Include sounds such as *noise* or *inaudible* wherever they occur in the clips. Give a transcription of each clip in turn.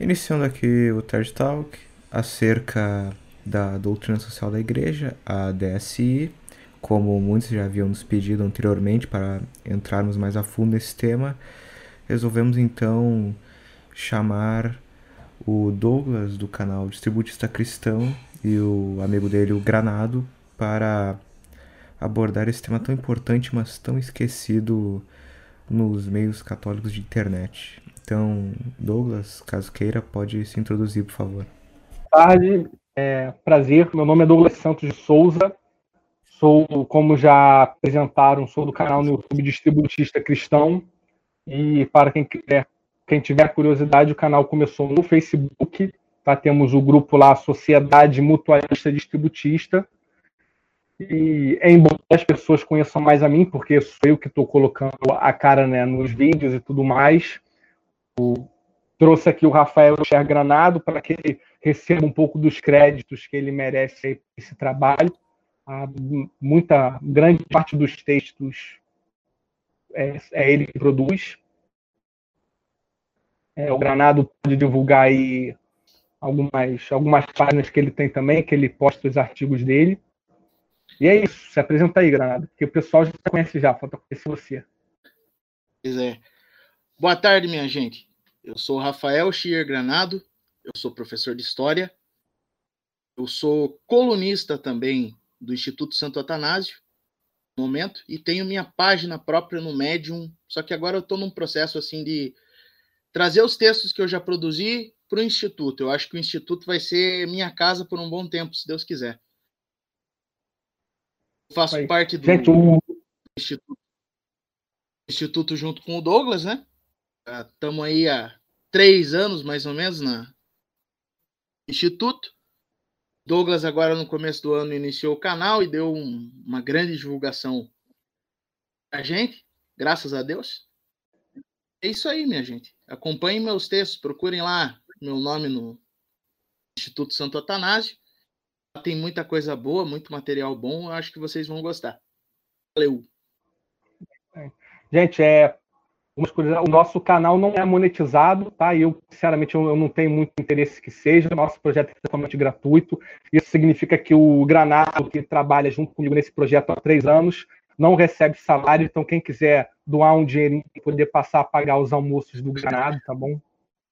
Iniciando aqui o TED Talk acerca da doutrina social da igreja, a DSI, como muitos já haviam nos pedido anteriormente para entrarmos mais a fundo nesse tema, resolvemos então chamar o Douglas do canal Distributista Cristão e o amigo dele, o Granado, para abordar esse tema tão importante, mas tão esquecido nos meios católicos de internet. Então, Douglas, caso queira, pode se introduzir, por favor. Boa tarde, é, prazer. Meu nome é Douglas Santos de Souza. Sou, como já apresentaram, sou do canal no YouTube Distributista Cristão. E para quem, quiser, quem tiver curiosidade, o canal começou no Facebook. Tá? Temos o grupo lá, Sociedade Mutualista Distributista. E é embora as pessoas conheçam mais a mim, porque sou eu que estou colocando a cara né, nos vídeos e tudo mais, trouxe aqui o Rafael Cher Granado para que ele receba um pouco dos créditos que ele merece esse trabalho. A muita grande parte dos textos é, é ele que produz. É, o Granado pode divulgar aí algumas, algumas páginas que ele tem também, que ele posta os artigos dele. E é isso, se apresenta aí, Granado, porque o pessoal já conhece já, falta conhecer você. Pois é. Boa tarde, minha gente. Eu sou Rafael Schier Granado, eu sou professor de História, eu sou colunista também do Instituto Santo Atanásio, no momento, e tenho minha página própria no Medium, só que agora eu estou num processo assim de trazer os textos que eu já produzi para o Instituto. Eu acho que o Instituto vai ser minha casa por um bom tempo, se Deus quiser. Eu faço parte do Instituto, Instituto junto com o Douglas, né? Estamos aí há três anos, mais ou menos, na Instituto. Douglas, agora no começo do ano, iniciou o canal e deu um, uma grande divulgação a gente, graças a Deus. É isso aí, minha gente. Acompanhem meus textos, procurem lá meu nome no Instituto Santo Atanásio. Tem muita coisa boa, muito material bom. Eu acho que vocês vão gostar. Valeu. Gente, é, o nosso canal não é monetizado, tá? Eu, sinceramente, eu, não tenho muito interesse que seja. Nosso projeto é totalmente gratuito. Isso significa que o Granado, que trabalha junto comigo nesse projeto há três anos, não recebe salário. Então, quem quiser doar um dinheirinho e poder passar a pagar os almoços do Granado, tá bom?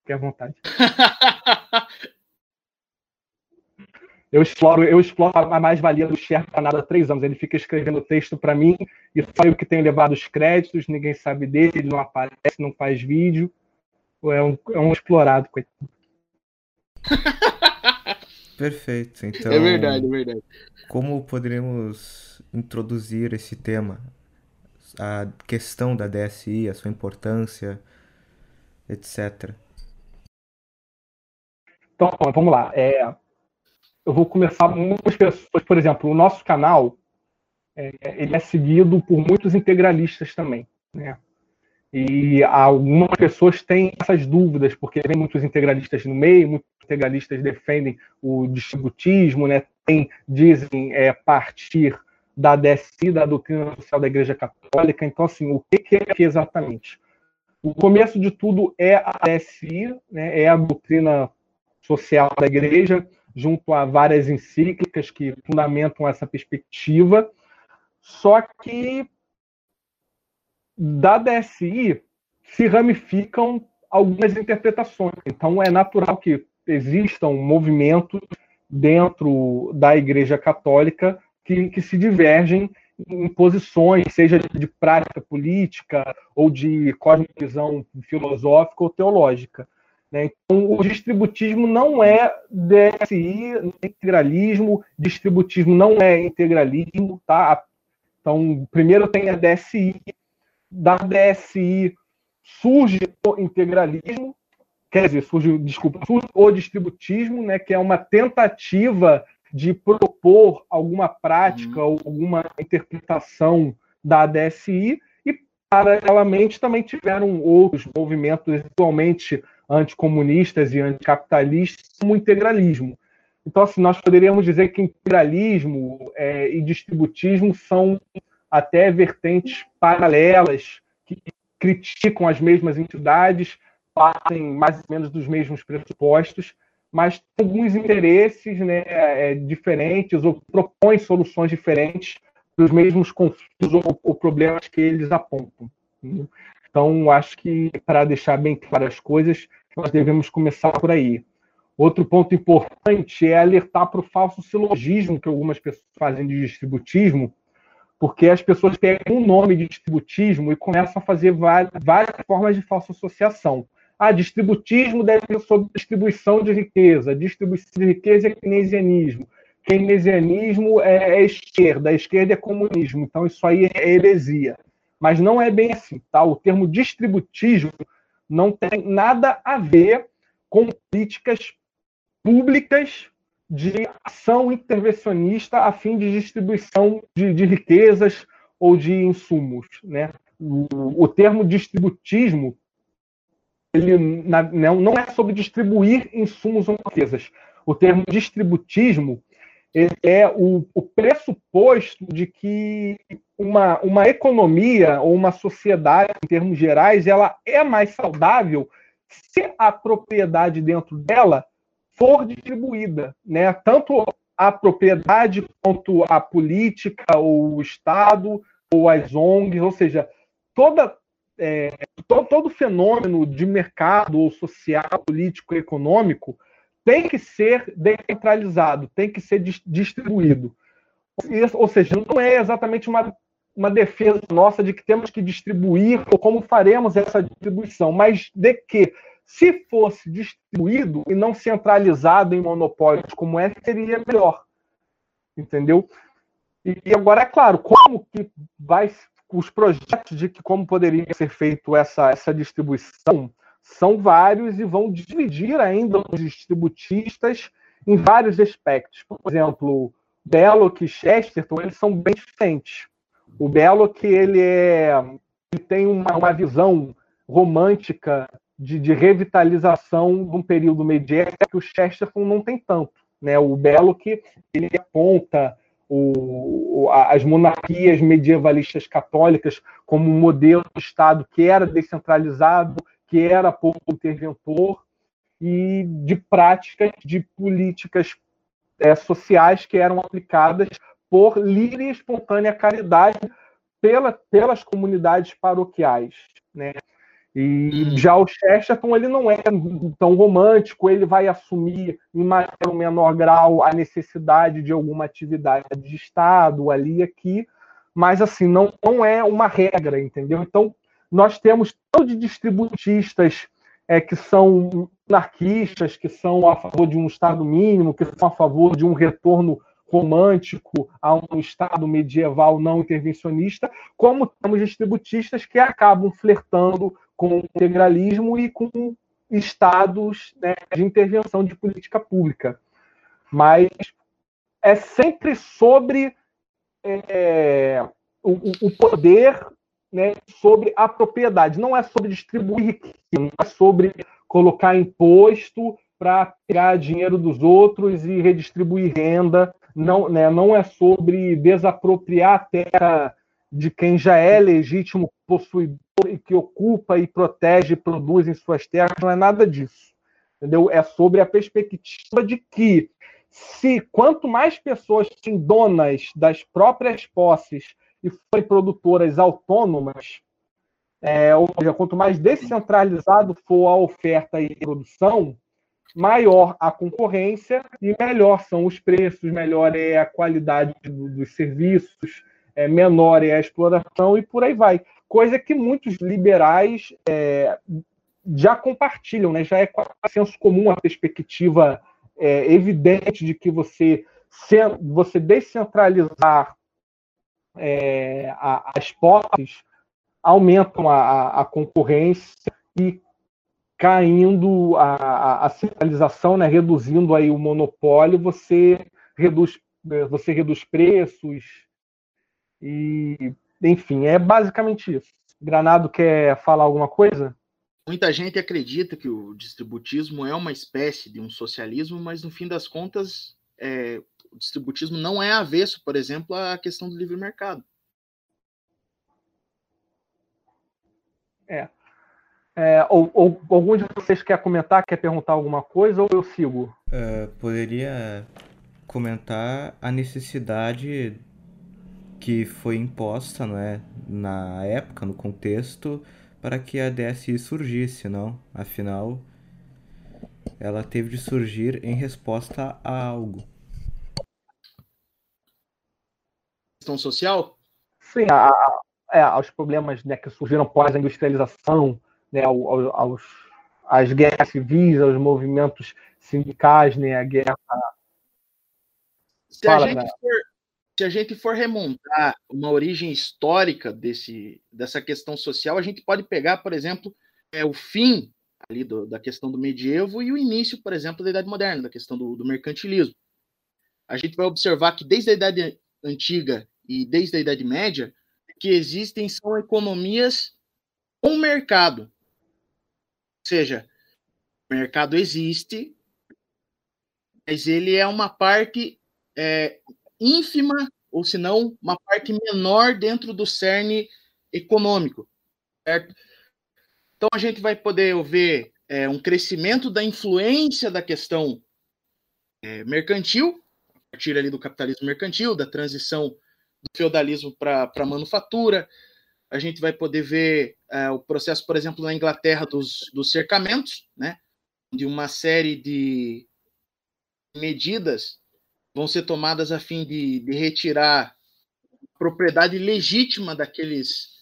Fique à vontade. *laughs* eu exploro, eu exploro a mais-valia do Cher há nada há três anos. Ele fica escrevendo texto para mim e só eu que tenho levado os créditos, ninguém sabe dele, ele não aparece, não faz vídeo. É um, é um explorado, coitado. *laughs* Perfeito. Então, é verdade, é verdade. Como poderemos introduzir esse tema? A questão da DSI, a sua importância, etc. Então, vamos lá. É, eu vou começar muitas pessoas, por exemplo, o nosso canal é, ele é seguido por muitos integralistas também, né? E algumas pessoas têm essas dúvidas, porque tem muitos integralistas no meio, muitos integralistas defendem o distributismo, né? Tem, dizem é, partir da DSI, da doutrina social da Igreja Católica. Então, assim, o que é exatamente? O começo de tudo é a DSI, né? é a doutrina social da Igreja, junto a várias encíclicas que fundamentam essa perspectiva. Só que da DSI se ramificam algumas interpretações. Então é natural que existam movimentos dentro da Igreja Católica que, que se divergem em posições, seja de prática política ou de cosmovisão filosófica ou teológica. Né? Então, o distributismo não é DSI, integralismo, distributismo não é integralismo, tá? Então, primeiro tem a DSI, da DSI surge o integralismo, quer dizer, surge, desculpa, surge o distributismo, né, que é uma tentativa de propor alguma prática uhum. ou alguma interpretação da DSI, e paralelamente também tiveram outros movimentos atualmente anticomunistas e anticapitalistas como integralismo. Então, assim, nós poderíamos dizer que integralismo é, e distributismo são até vertentes paralelas que criticam as mesmas entidades, partem mais ou menos dos mesmos pressupostos, mas tem alguns interesses né, é, diferentes ou propõem soluções diferentes para os mesmos conflitos ou, ou, problemas que eles apontam. Então, acho que para deixar bem claras as coisas, nós devemos começar por aí. Outro ponto importante é alertar para o falso silogismo que algumas pessoas fazem de distributismo, porque as pessoas pegam o nome de distributismo e começam a fazer várias, várias formas de falsa associação. Ah, distributismo deve ser sobre distribuição de riqueza, distribuição de riqueza é keynesianismo, keynesianismo é, é esquerda, a esquerda é comunismo, então isso aí é heresia. Mas não é bem assim, tá? O termo distributismo não tem nada a ver com políticas públicas de ação intervencionista a fim de distribuição de, de riquezas ou de insumos. Né? O, o termo distributismo ele na, não, não é sobre distribuir insumos ou riquezas. O termo distributismo é o, o pressuposto de que uma, uma economia ou uma sociedade, em termos gerais, ela é mais saudável se a propriedade dentro dela for distribuída, né? Tanto a propriedade quanto a política, ou o Estado, ou as ONGs, ou seja, toda, é, todo, todo fenômeno de mercado ou social, político, econômico tem que ser descentralizado, tem que ser distribuído. Ou seja, não é exatamente uma, uma defesa nossa de que temos que distribuir ou como faremos essa distribuição, mas de que se fosse distribuído e não centralizado em monopólios como é, seria melhor. Entendeu? E, agora, é claro, como que vai os projetos de que como poderia ser feito essa, essa distribuição são vários e vão dividir ainda os distributistas em vários aspectos. Por exemplo, Belloc e Chesterton, eles são bem diferentes. O Belloc, ele, é, ele tem uma, uma visão romântica de, de, revitalização de um período medieval que o Chesterton não tem tanto. Né? O que ele aponta o, as monarquias medievalistas católicas como um modelo de Estado que era descentralizado, que era pouco interventor, e de práticas de políticas é, sociais que eram aplicadas por livre e espontânea caridade pela, pelas comunidades paroquiais. Né? E já o Chesterton ele não é tão romântico, ele vai assumir em maior ou menor grau a necessidade de alguma atividade de Estado ali aqui, mas assim não, não é uma regra, entendeu? Então nós temos todos de distributistas é, que são anarquistas, que são a favor de um Estado mínimo, que são a favor de um retorno romântico a um Estado medieval não intervencionista, como temos distributistas que acabam flertando com o integralismo e com estados né, de intervenção de política pública. Mas é sempre sobre é, o, o, poder né, sobre a propriedade. Não é sobre distribuir riqueza, não é sobre colocar imposto para pegar dinheiro dos outros e redistribuir renda. Não, né, não é sobre desapropriar a terra de quem já é legítimo possuidor e que ocupa e protege e produz em suas terras, não é nada disso. Entendeu? É sobre a perspectiva de que se quanto mais pessoas são donas das próprias posses e forem produtoras autônomas, é, ou seja, quanto mais descentralizado for a oferta e produção, maior a concorrência e melhor são os preços, melhor é a qualidade dos serviços, é, menor é a exploração e por aí vai. Coisa que muitos liberais é, já compartilham, né? já é senso comum a perspectiva é, evidente de que você, se, você descentralizar é, a, as posses aumentam a, a, concorrência e caindo a, a, centralização, né, reduzindo aí o monopólio, você reduz, você reduz preços, e, enfim, é basicamente isso. Granado quer falar alguma coisa? Muita gente acredita que o distributismo é uma espécie de um socialismo, mas no fim das contas, é, o distributismo não é avesso, por exemplo, à questão do livre mercado. É. É, ou, ou, algum de vocês quer comentar, quer perguntar alguma coisa, ou eu sigo? Uh, poderia comentar a necessidade que foi imposta não é, na época, no contexto, para que a DSI surgisse, não? Afinal, ela teve de surgir em resposta a algo. Questão social? Sim, a, é, aos problemas né, que surgiram após a industrialização, né, aos, aos, às guerras civis, aos movimentos sindicais, né, a guerra. Se, Fala, a gente for, se a gente for remontar uma origem histórica desse, dessa questão social, a gente pode pegar, por exemplo, é, o fim ali do, da questão do medievo e o início, por exemplo, da Idade Moderna, da questão do, do mercantilismo. A gente vai observar que desde a Idade Antiga e desde a Idade Média, que existem são economias com mercado. Ou seja, o mercado existe, mas ele é uma parte é, ínfima, ou se não, uma parte menor dentro do cerne econômico, certo? Então a gente vai poder ver é, um crescimento da influência da questão é, mercantil, a partir ali do capitalismo mercantil, da transição do feudalismo para a manufatura. A gente vai poder ver é, o processo, por exemplo, na Inglaterra dos, dos cercamentos, né? de uma série de medidas vão ser tomadas a fim de, de retirar propriedade legítima daqueles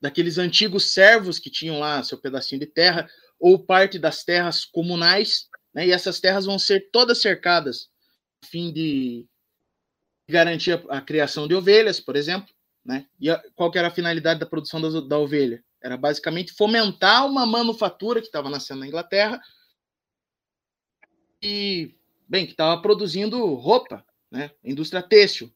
daqueles antigos servos que tinham lá seu pedacinho de terra ou parte das terras comunais, né? E essas terras vão ser todas cercadas a fim de garantir a, criação de ovelhas, por exemplo, né? E a, qual que era a finalidade da produção da, da ovelha? Era basicamente fomentar uma manufatura que estava nascendo na Inglaterra e, bem, que estava produzindo roupa, né? Indústria têxtil.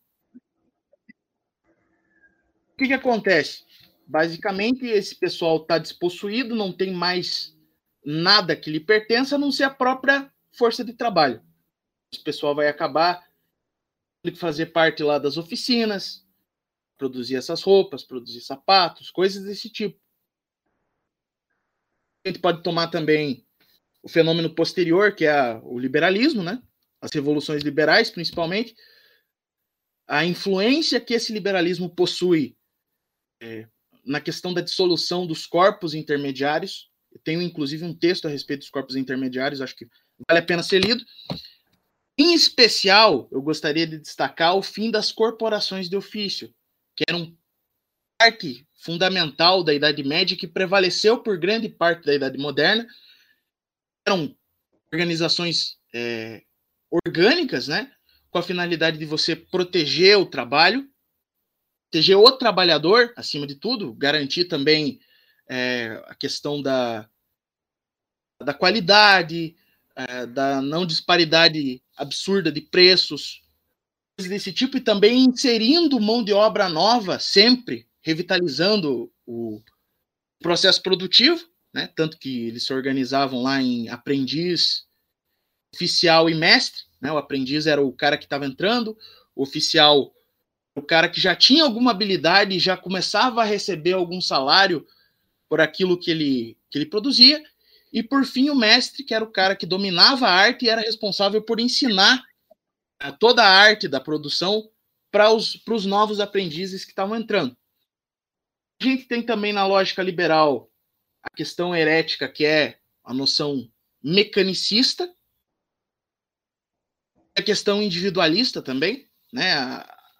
O que, que acontece? Basicamente, esse pessoal está despossuído, não tem mais nada que lhe pertença, a não ser a própria força de trabalho. Esse pessoal vai acabar que fazer parte lá das oficinas, produzir essas roupas, produzir sapatos, coisas desse tipo. A gente pode tomar também o fenômeno posterior, que é o liberalismo, né? As revoluções liberais, principalmente. A influência que esse liberalismo possui é, na questão da dissolução dos corpos intermediários. Eu tenho, inclusive, um texto a respeito dos corpos intermediários, acho que vale a pena ser lido. Em especial, eu gostaria de destacar o fim das corporações de ofício, que eram parte fundamental da Idade Média que prevaleceu por grande parte da Idade Moderna. Eram organizações é, orgânicas, né, com a finalidade de você proteger o trabalho, proteger o trabalhador, acima de tudo, garantir também é, a questão da, da qualidade, é, da não disparidade absurda de preços, desse tipo, e também inserindo mão de obra nova, sempre revitalizando o processo produtivo, né? tanto que eles se organizavam lá em aprendiz, oficial e mestre. Né? O aprendiz era o cara que estava entrando, o oficial o cara que já tinha alguma habilidade já começava a receber algum salário por aquilo que ele, que ele produzia. E por fim, o mestre, que era o cara que dominava a arte e era responsável por ensinar eh, toda a arte da produção para os, para os novos aprendizes que estavam entrando. A gente tem também na lógica liberal a questão herética, que é a noção mecanicista, a questão individualista também, né?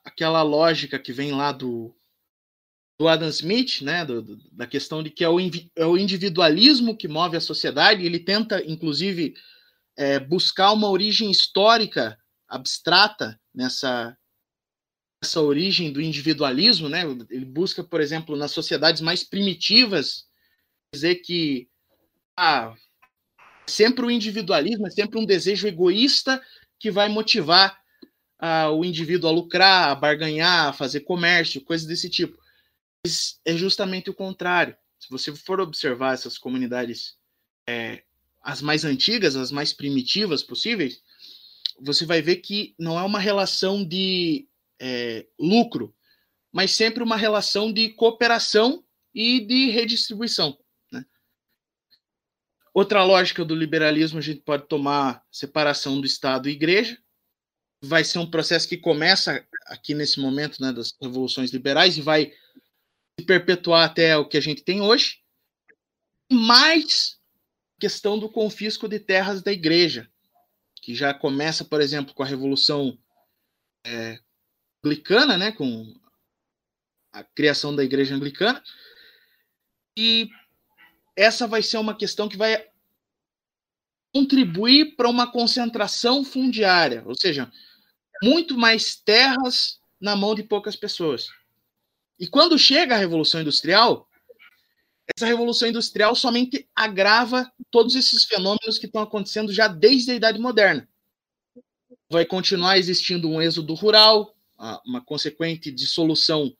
aquela lógica que vem lá do, do Adam Smith, né, do, do, da questão de que é o, é o, individualismo que move a sociedade. Ele tenta, inclusive, é, buscar uma origem histórica abstrata nessa essa origem do individualismo, né? Ele busca, por exemplo, nas sociedades mais primitivas, dizer que ah, sempre o individualismo é sempre um desejo egoísta que vai motivar a, o indivíduo a lucrar, a barganhar, a fazer comércio, coisas desse tipo. É justamente o contrário. Se você for observar essas comunidades, é, as mais antigas, as mais primitivas possíveis, você vai ver que não é uma relação de é, lucro, mas sempre uma relação de cooperação e de redistribuição. Né? Outra lógica do liberalismo, a gente pode tomar separação do Estado e Igreja. Vai ser um processo que começa aqui nesse momento né, das revoluções liberais e vai se perpetuar até o que a gente tem hoje. Mais questão do confisco de terras da Igreja, que já começa, por exemplo, com a Revolução é, Anglicana, né, com a criação da Igreja Anglicana. E essa vai ser uma questão que vai contribuir para uma concentração fundiária, ou seja, muito mais terras na mão de poucas pessoas. E quando chega a Revolução Industrial, essa Revolução Industrial somente agrava todos esses fenômenos que estão acontecendo já desde a Idade Moderna. Vai continuar existindo um êxodo rural, uma consequente dissolução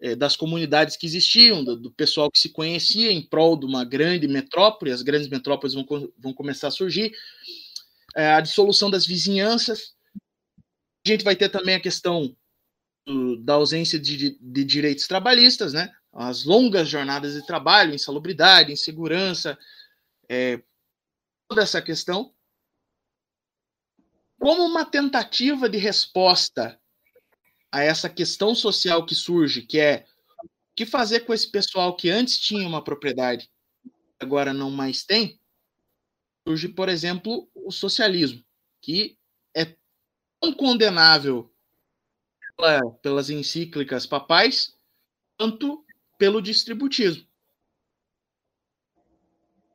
é, das comunidades que existiam, do, pessoal que se conhecia em prol de uma grande metrópole, as grandes metrópoles vão, vão começar a surgir, é, a dissolução das vizinhanças. A gente vai ter também a questão da ausência de, de direitos trabalhistas, né? as longas jornadas de trabalho, insalubridade, insegurança, é, toda essa questão, como uma tentativa de resposta a essa questão social que surge, que é o que fazer com esse pessoal que antes tinha uma propriedade, agora não mais tem, surge, por exemplo, o socialismo, que é tão condenável pela, pelas encíclicas papais, quanto pelo distributismo.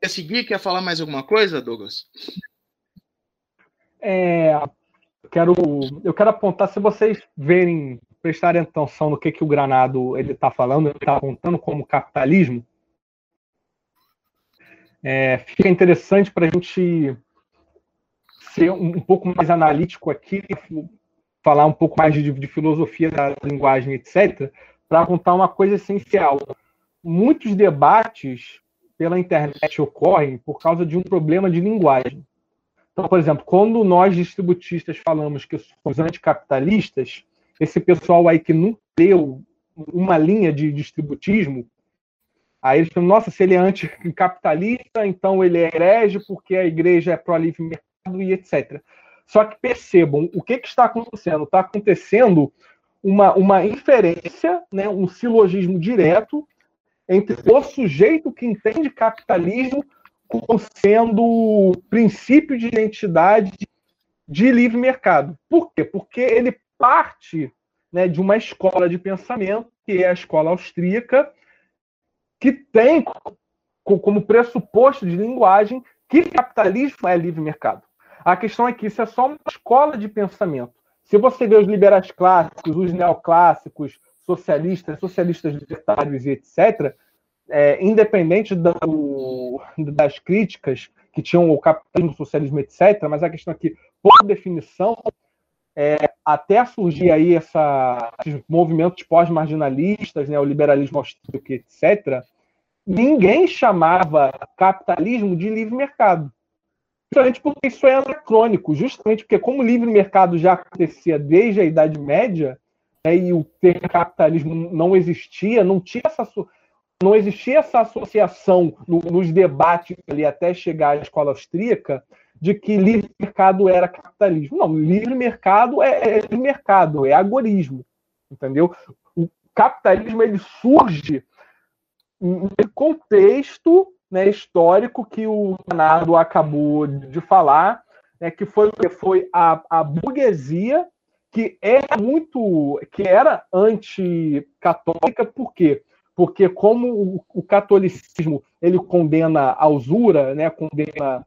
Quer seguir? Quer falar mais alguma coisa, Douglas? É, quero, eu quero apontar, se vocês verem, prestarem atenção no que, que o Granado ele está falando, ele está apontando como capitalismo, é, fica interessante para a gente ser um, um, pouco mais analítico aqui, falar um pouco mais de, de filosofia da linguagem, etc., para apontar uma coisa essencial. Muitos debates pela internet ocorrem por causa de um problema de linguagem. Então, por exemplo, quando nós distributistas falamos que somos anticapitalistas, esse pessoal aí que não deu uma linha de distributismo, aí eles falam, nossa, se ele é anticapitalista, então ele é herege porque a igreja é pró-livre mercado e etc. Só que percebam, o que, que está acontecendo? Está acontecendo uma, uma inferência, né, um silogismo direto entre o sujeito que entende capitalismo como sendo princípio de identidade de livre mercado. Por quê? Porque ele parte né, de uma escola de pensamento, que é a escola austríaca, que tem como pressuposto de linguagem que capitalismo é livre mercado. A questão é que isso é só uma escola de pensamento. Se você vê os liberais clássicos, os neoclássicos, socialistas, socialistas libertários e etc., é, independente do, das críticas que tinham o capitalismo, o socialismo, etc., mas a questão aqui, por definição, é, até surgir aí essa, esses movimentos pós-marginalistas, né, o liberalismo austríaco, etc., ninguém chamava capitalismo de livre mercado. Justamente porque isso é anacrônico, justamente porque como o livre mercado já acontecia desde a Idade Média, né, e o termo capitalismo não existia, não tinha essa não existia essa associação no, nos debates ali até chegar à escola austríaca de que livre mercado era capitalismo. Não, livre mercado é, é mercado, é agorismo, entendeu? O capitalismo ele surge em contexto né, histórico que o Leonardo acabou de falar, né, que foi, foi a, a burguesia que era muito, que era anticatólica, por quê? porque como o, o catolicismo ele condena a usura, né, condena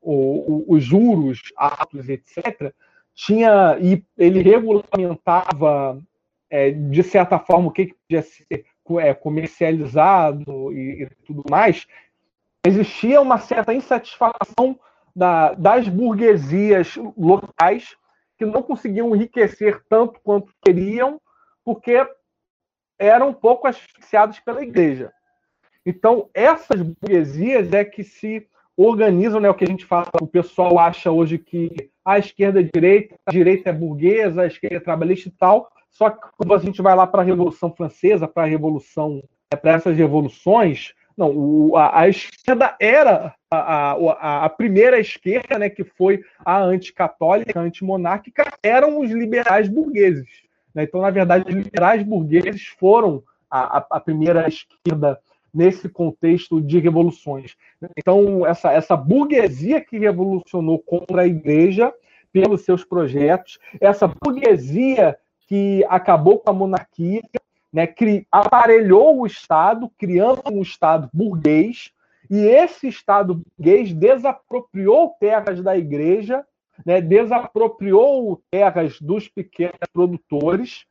o, o, os juros, atos, etc., tinha e ele regulamentava é, de certa forma o que, que podia ser é, comercializado e, e, tudo mais, existia uma certa insatisfação da, das burguesias locais que não conseguiam enriquecer tanto quanto queriam, porque eram um pouco asfixiados pela igreja. Então, essas burguesias é que se organizam, né, o que a gente fala, o pessoal acha hoje que a esquerda é direita, a direita é burguesa, a esquerda é trabalhista e tal, só que quando a gente vai lá para a Revolução Francesa, para a Revolução, é, para essas revoluções, Não, o, a, a, esquerda era a, a, a, primeira esquerda, né, que foi a anticatólica, a antimonárquica, eram os liberais burgueses. Né? Então, na verdade, os liberais burgueses foram a, primeira esquerda nesse contexto de revoluções. Então, essa, essa burguesia que revolucionou contra a igreja pelos seus projetos, essa burguesia que acabou com a monarquia, né, cri, aparelhou o Estado, criando um Estado burguês, e esse Estado burguês desapropriou terras da igreja, né, desapropriou terras dos pequenos produtores,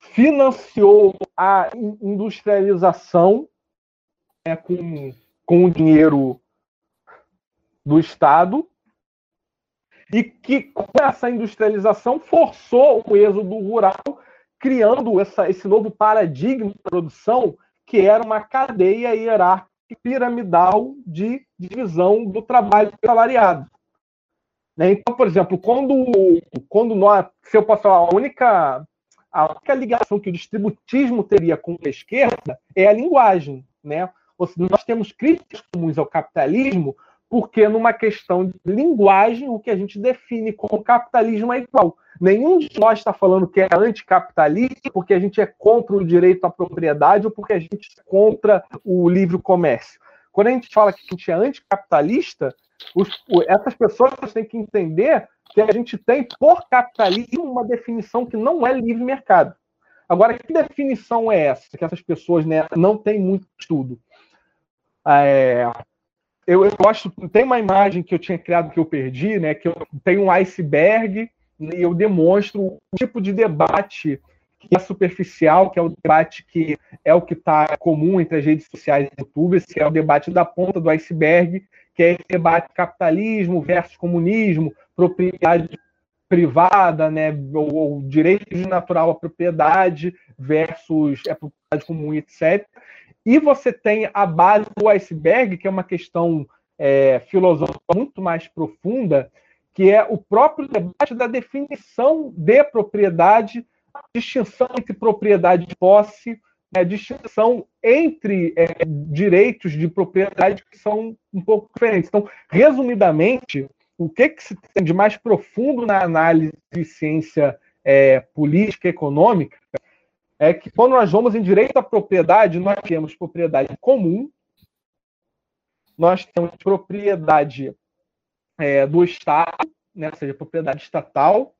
financiou a industrialização né, com, com o dinheiro do Estado e que com essa industrialização forçou o êxodo rural, criando essa, esse novo paradigma de produção que era uma cadeia hierárquica piramidal de divisão do trabalho salariado. Né? Então, por exemplo, quando, quando nós, se eu posso falar, a única a única ligação que o distributismo teria com a esquerda é a linguagem. Né? Ou seja, nós temos críticas comuns ao capitalismo porque numa questão de linguagem, o que a gente define como capitalismo é igual. Nenhum de nós está falando que é anticapitalista porque a gente é contra o direito à propriedade ou porque a gente é contra o livre comércio. Quando a gente fala que a gente é anticapitalista, os, essas pessoas têm que entender que a gente tem, por capitalismo, uma definição que não é livre mercado. Agora, que definição é essa? Que essas pessoas né, não têm muito estudo. É, eu, eu gosto, tem uma imagem que eu tinha criado que eu perdi, né? Que eu tenho um iceberg e eu demonstro o tipo de debate que é superficial, que é o debate que é o que está comum entre as redes sociais e YouTube, que é o debate da ponta do iceberg, que é esse debate capitalismo versus comunismo, propriedade privada, né, ou, ou direito natural à propriedade versus a propriedade comum, etc. E você tem a base do iceberg, que é uma questão é, filosófica muito mais profunda, que é o próprio debate da definição de propriedade, distinção entre propriedade de posse, né, distinção entre é, direitos de propriedade que são um pouco diferentes. Então, resumidamente, o que, que se tem de mais profundo na análise de ciência é, política e econômica é que quando nós vamos em direito à propriedade, nós temos propriedade comum, nós temos propriedade é, do Estado, né, ou seja, propriedade estatal,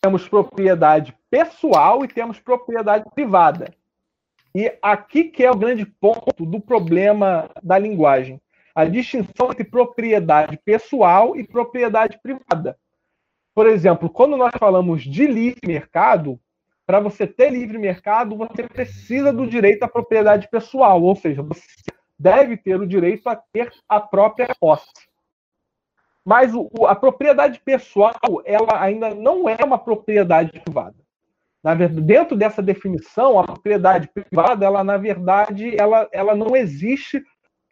temos propriedade pessoal e temos propriedade privada. E aqui que é o grande ponto do problema da linguagem. A distinção entre propriedade pessoal e propriedade privada. Por exemplo, quando nós falamos de livre mercado, para você ter livre mercado, você precisa do direito à propriedade pessoal, ou seja, você deve ter o direito a ter a própria posse. Mas o, a propriedade pessoal, ela ainda não é uma propriedade privada. Na verdade, dentro dessa definição, a propriedade privada, ela na verdade, ela, ela não existe,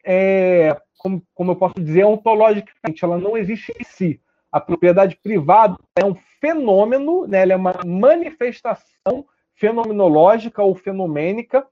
é, como, como eu posso dizer, ontologicamente, ela não existe em si. A propriedade privada é um fenômeno, né, ela é uma manifestação fenomenológica ou fenomênica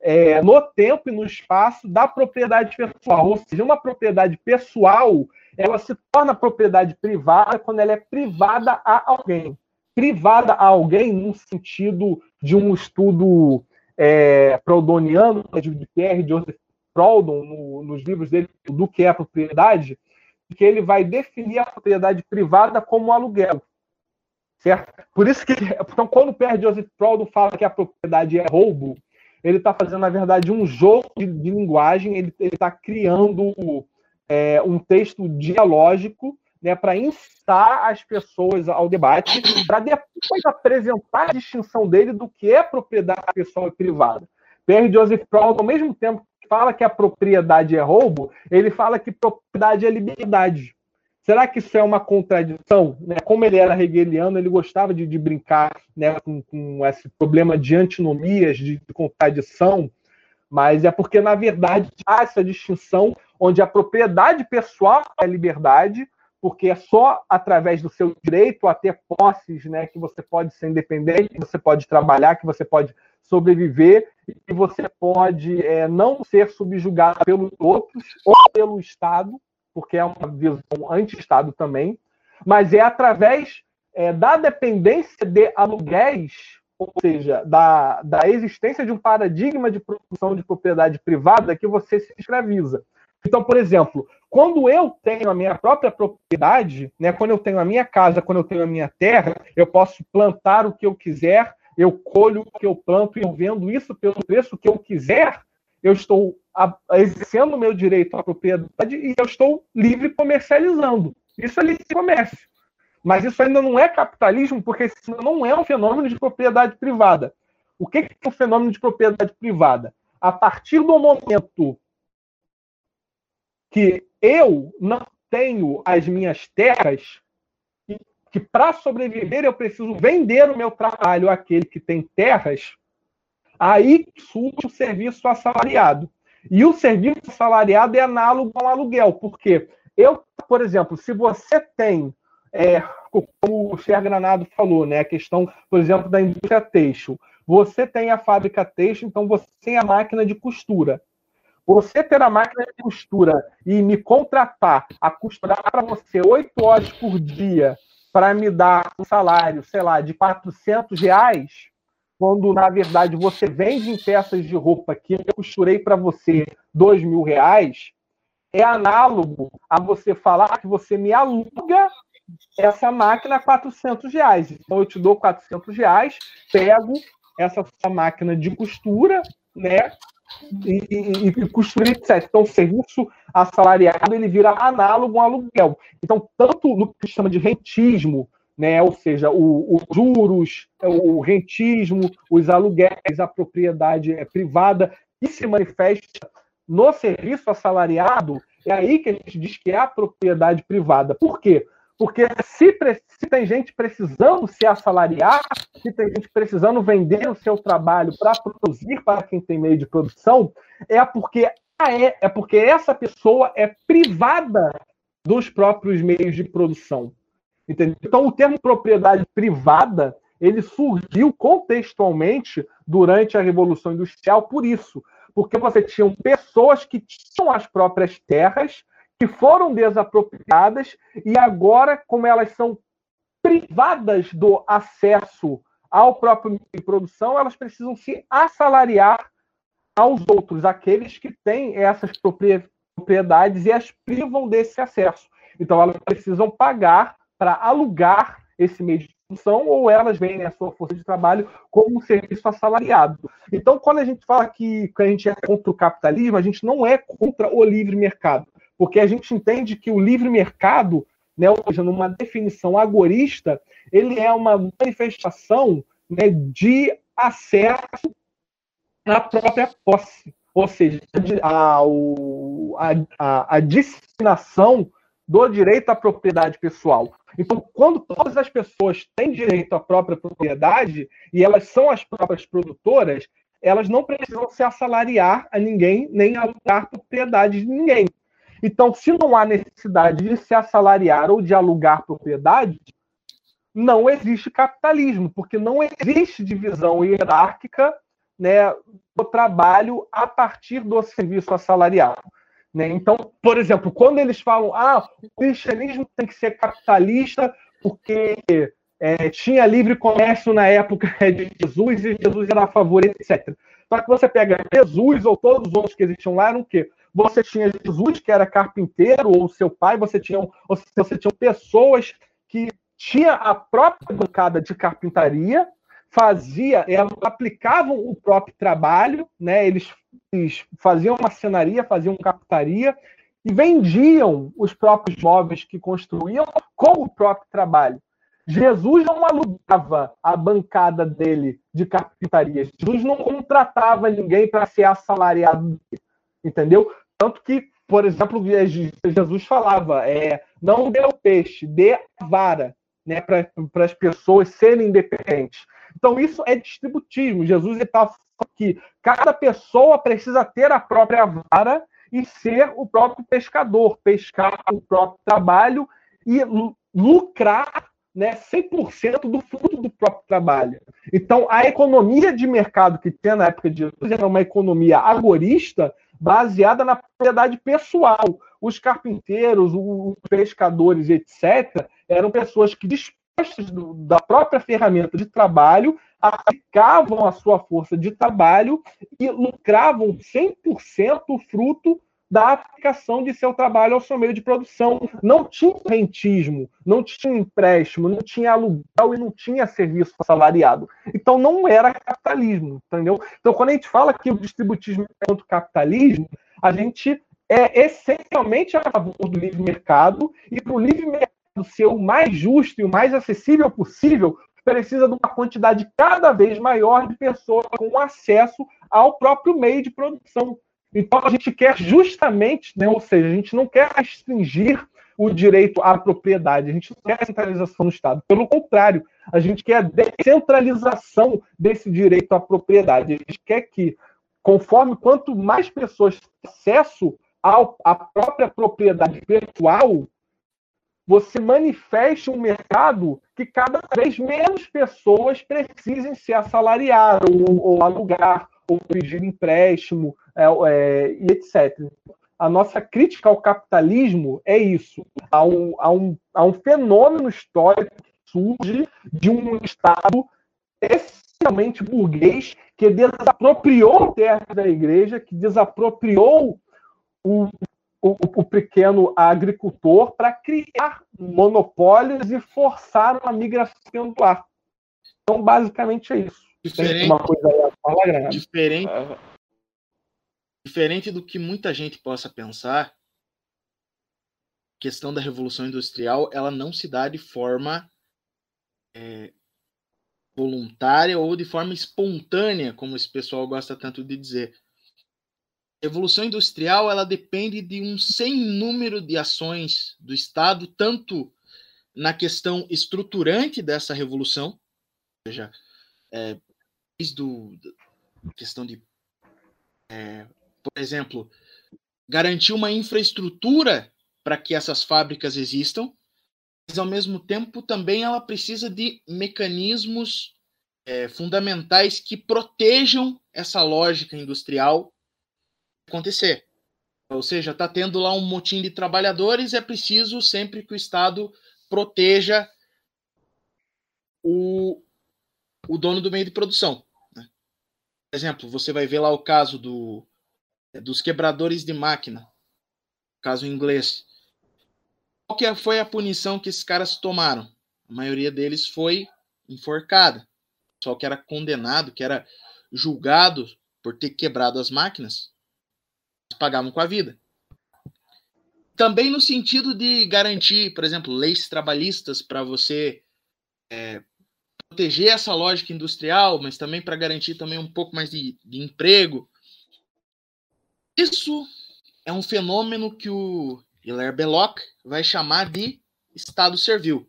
é, no tempo e no espaço da propriedade pessoal. Ou seja, uma propriedade pessoal ela se torna propriedade privada quando ela é privada a alguém. Privada a alguém no sentido de um estudo é, proudhoniano, de Pierre Joseph Proudhon, no, nos livros dele, do que é a propriedade, que ele vai definir a propriedade privada como aluguel. Certo? Por isso que, então, quando o Pierre Joseph Proudhon fala que a propriedade é roubo, ele está fazendo, na verdade, um jogo de, de linguagem, ele está criando é, um texto dialógico né, para instar as pessoas ao debate, para depois apresentar a distinção dele do que é propriedade pessoal e privada. Pierre Joseph Proudhon, ao mesmo tempo fala que a propriedade é roubo, ele fala que propriedade é liberdade. Será que isso é uma contradição? Né? Como ele era hegeliano, ele gostava de, de brincar né, com, com, esse problema de antinomias, de, de contradição, mas é porque, na verdade, há essa distinção onde a propriedade pessoal é liberdade, porque é só através do seu direito a ter posses né, que você pode ser independente, que você pode trabalhar, que você pode sobreviver e que você pode é, não ser subjugado pelos outros ou pelo Estado, porque é uma visão anti-Estado também, mas é através é, da dependência de aluguéis, ou seja, da, da existência de um paradigma de produção de propriedade privada que você se escraviza. Então, por exemplo, quando eu tenho a minha própria propriedade, né, quando eu tenho a minha casa, quando eu tenho a minha terra, eu posso plantar o que eu quiser, eu colho o que eu planto e eu vendo isso pelo preço que eu quiser, eu estou exercendo o meu direito à propriedade e eu estou livre comercializando. Isso é livre comércio. Mas isso ainda não é capitalismo, porque isso não é um fenômeno de propriedade privada. O que é um fenômeno de propriedade privada? A partir do momento que eu não tenho as minhas terras, que para sobreviver eu preciso vender o meu trabalho àquele que tem terras, aí surge o serviço assalariado. E o serviço assalariado é análogo ao aluguel, porque eu, por exemplo, se você tem, é, como o Cher Granado falou, né, a questão, por exemplo, da indústria têxtil, você tem a fábrica têxtil, então você tem a máquina de costura. Você ter a máquina de costura e me contratar a costurar para você oito horas por dia para me dar um salário, sei lá, de 400 reais, quando na verdade você vende em peças de roupa que eu costurei para você dois mil reais, é análogo a você falar que você me aluga essa máquina a 400 reais. Então eu te dou 400 reais, pego essa máquina de costura, né? E, e, e etc. Então, o serviço assalariado ele vira análogo ao aluguel. Então, tanto no que chama de rentismo, né? ou seja, os juros, o rentismo, os aluguéis, a propriedade é, privada, que se manifesta no serviço assalariado, é aí que a gente diz que é a propriedade privada. Por quê? Porque se, se, tem gente precisando se assalariar, se tem gente precisando vender o seu trabalho para produzir para quem tem meio de produção, é porque, é, é porque essa pessoa é privada dos próprios meios de produção. Entendeu? Então, o termo propriedade privada ele surgiu contextualmente durante a Revolução Industrial por isso, porque você tinha pessoas que tinham as próprias terras, que foram desapropriadas e agora, como elas são privadas do acesso ao próprio meio de produção, elas precisam se assalariar aos outros, aqueles que têm essas propriedades e as privam desse acesso. Então, elas precisam pagar para alugar esse meio de produção ou elas vendem a sua força de trabalho como um serviço assalariado. Então, quando a gente fala que, que a gente é contra o capitalismo, a gente não é contra o livre mercado, porque a gente entende que o livre mercado, né, ou seja, numa definição agorista, ele é uma manifestação né, de acesso à própria posse, ou seja, a, a, a disseminação do direito à propriedade pessoal. Então, quando todas as pessoas têm direito à própria propriedade e elas são as próprias produtoras, elas não precisam se assalariar a ninguém, nem alugar propriedade de ninguém. Então, se não há necessidade de se assalariar ou de alugar propriedade, não existe capitalismo, porque não existe divisão hierárquica né, do trabalho a partir do serviço assalariado. Né? Então, por exemplo, quando eles falam ah, o cristianismo tem que ser capitalista porque é, tinha livre comércio na época *laughs* de Jesus e Jesus era a favor, etc. Só que você pega Jesus ou todos os outros que existiam lá, eram o quê? Você tinha Jesus, que era carpinteiro, ou seu pai, você tinha, ou você tinha pessoas que tinha a própria bancada de carpintaria, fazia, aplicavam o próprio trabalho, né? Eles, eles faziam marcenaria, faziam captaria e vendiam os próprios móveis que construíam com o próprio trabalho. Jesus não alugava a bancada dele de carpintaria. Jesus não contratava ninguém para ser assalariado, entendeu? Tanto que, por exemplo, Jesus falava: é, não dê o peixe, dê a vara, né, para as pessoas serem independentes. Então, isso é distributivo. Jesus está falando que cada pessoa precisa ter a própria vara e ser o próprio pescador, pescar o próprio trabalho e lucrar né, 100% do fruto do próprio trabalho. Então, a economia de mercado que tinha na época de Jesus era uma economia agorista baseada na propriedade pessoal. Os carpinteiros, os pescadores, etc., eram pessoas que, dispostas do, da própria ferramenta de trabalho, aplicavam a sua força de trabalho e lucravam 100% o fruto da aplicação de seu trabalho ao seu meio de produção. Não tinha rentismo, não tinha empréstimo, não tinha aluguel e não tinha serviço assalariado. Então não era capitalismo, entendeu? Então quando a gente fala que o distributismo é contra o capitalismo, a gente é essencialmente a favor do livre mercado e para o livre mercado ser o mais justo e o mais acessível possível, precisa de uma quantidade cada vez maior de pessoas com acesso ao próprio meio de produção. Então a gente quer justamente, né, ou seja, a gente não quer restringir o direito à propriedade, a gente não quer centralização do Estado. Pelo contrário, a gente quer a descentralização desse direito à propriedade. A gente quer que, conforme quanto mais pessoas têm acesso ao, à própria propriedade pessoal, você manifeste um mercado que cada vez menos pessoas precisem se assalariar ou, ou alugar ou pedir empréstimo é, é, e etc. A nossa crítica ao capitalismo é isso. Há um, há um, há um fenômeno histórico que surge de um Estado essencialmente burguês que desapropriou o terra da igreja, que desapropriou o, o, o pequeno agricultor para criar monopólios e forçar uma migração pendular. Então, basicamente é isso. Diferente, uma coisa falar, diferente, diferente do que muita gente possa pensar, a questão da revolução industrial ela não se dá de forma é, voluntária ou de forma espontânea, como esse pessoal gosta tanto de dizer. A revolução industrial ela depende de um sem número de ações do Estado, tanto na questão estruturante dessa revolução, ou seja, é, do questão de, é, por exemplo, garantir uma infraestrutura para que essas fábricas existam, mas ao mesmo tempo também ela precisa de mecanismos é, fundamentais que protejam essa lógica industrial acontecer. Ou seja, está tendo lá um motim de trabalhadores, é preciso sempre que o Estado proteja o, o dono do meio de produção exemplo, você vai ver lá o caso do, é, dos quebradores de máquina, caso inglês. Qual que foi a punição que esses caras tomaram? A maioria deles foi enforcada. Só que era condenado, que era julgado por ter quebrado as máquinas, pagavam com a vida. Também no sentido de garantir, por exemplo, leis trabalhistas para você é, proteger essa lógica industrial, mas também para garantir também um pouco mais de, de emprego. Isso é um fenômeno que o Hilaire Belloc vai chamar de Estado servil.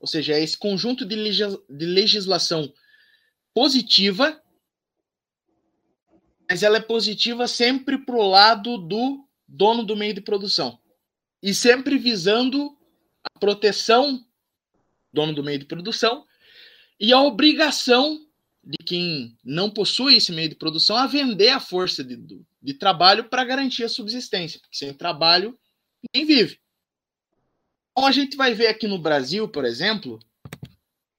Ou seja, é esse conjunto de, de legislação positiva, mas ela é positiva sempre para o lado do dono do meio de produção. E sempre visando a proteção do dono do meio de produção e a obrigação de quem não possui esse meio de produção a vender a força de, de trabalho para garantir a subsistência, porque sem trabalho ninguém vive. Então a gente vai ver aqui no Brasil, por exemplo,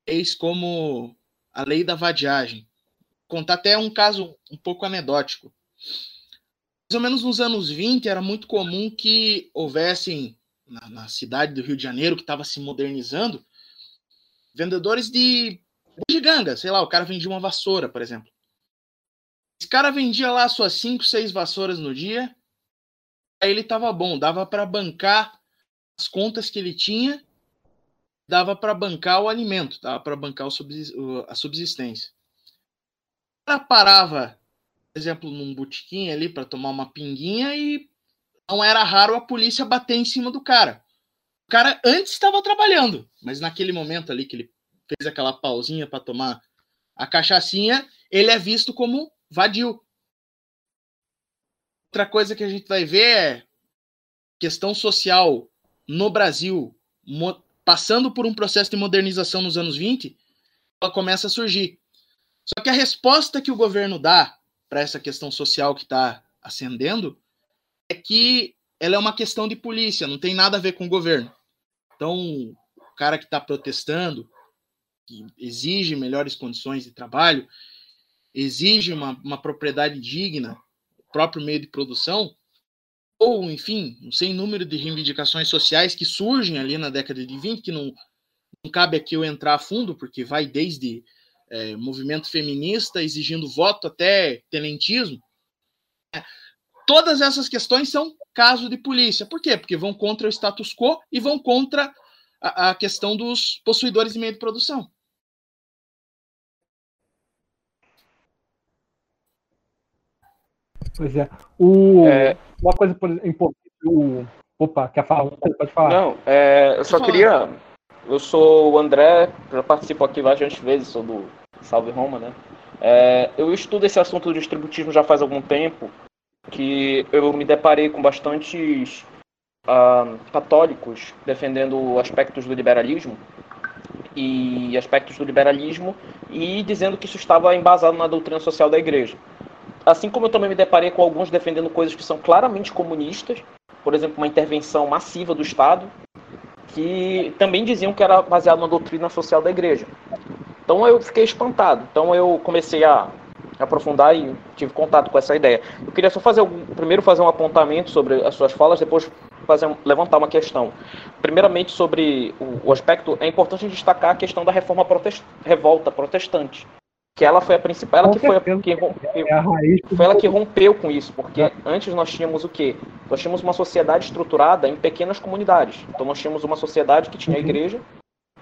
eis como a lei da vadiagem. Vou contar até um caso um pouco anedótico. Mais ou menos nos anos 20 era muito comum que houvessem na, na cidade do Rio de Janeiro, que estava se modernizando, vendedores de bugiganga, sei lá, o cara vendia uma vassoura, por exemplo. Esse cara vendia lá suas 5, 6 vassouras no dia, aí ele tava bom, dava para bancar as contas que ele tinha, dava para bancar o alimento, dava para bancar a subsistência. O cara parava, por exemplo, num botequim ali para tomar uma pinguinha e não era raro a polícia bater em cima do cara. O cara antes estava trabalhando, mas naquele momento ali que ele fez aquela pausinha para tomar a cachaçinha, ele é visto como vadio. Outra coisa que a gente vai ver é questão social no Brasil, passando por um processo de modernização nos anos 20, ela começa a surgir. Só que a resposta que o governo dá para essa questão social que está ascendendo é que ela é uma questão de polícia, não tem nada a ver com o governo. Então, o cara que está protestando, que exige melhores condições de trabalho, exige uma, uma propriedade digna, o próprio meio de produção, ou, enfim, um sem número de reivindicações sociais que surgem ali na década de 20, que não, não cabe aqui eu entrar a fundo, porque vai desde é, movimento feminista exigindo voto até tenentismo. É, todas essas questões são caso de polícia. Por quê? Porque vão contra o status quo e vão contra a, a questão dos possuidores de meio de produção. Pois é. O, é... Uma coisa por importante, o... Opa, quer falar? Pode falar. Não, é, eu só queria. Eu sou o André, já participo aqui bastante vezes, sou do Salve Roma, né? É, eu estudo esse assunto do distributismo já faz algum tempo, que eu me deparei com bastantes uh, católicos defendendo aspectos do liberalismo e aspectos do liberalismo e dizendo que isso estava embasado na doutrina social da igreja. Assim como eu também me deparei com alguns defendendo coisas que são claramente comunistas, por exemplo, uma intervenção massiva do Estado, que também diziam que era baseado na doutrina social da igreja. Então eu fiquei espantado. Então eu comecei a aprofundar e tive contato com essa ideia. Eu queria só fazer primeiro fazer um apontamento sobre as suas falas, depois fazer levantar uma questão. Primeiramente sobre o, o aspecto é importante destacar a questão da reforma protest, revolta protestante, que ela foi a principal, ela que foi a, que rompeu, é foi ela que rompeu com isso, porque antes nós tínhamos o quê? Nós tínhamos uma sociedade estruturada em pequenas comunidades. Então nós tínhamos uma sociedade que tinha a uhum. igreja,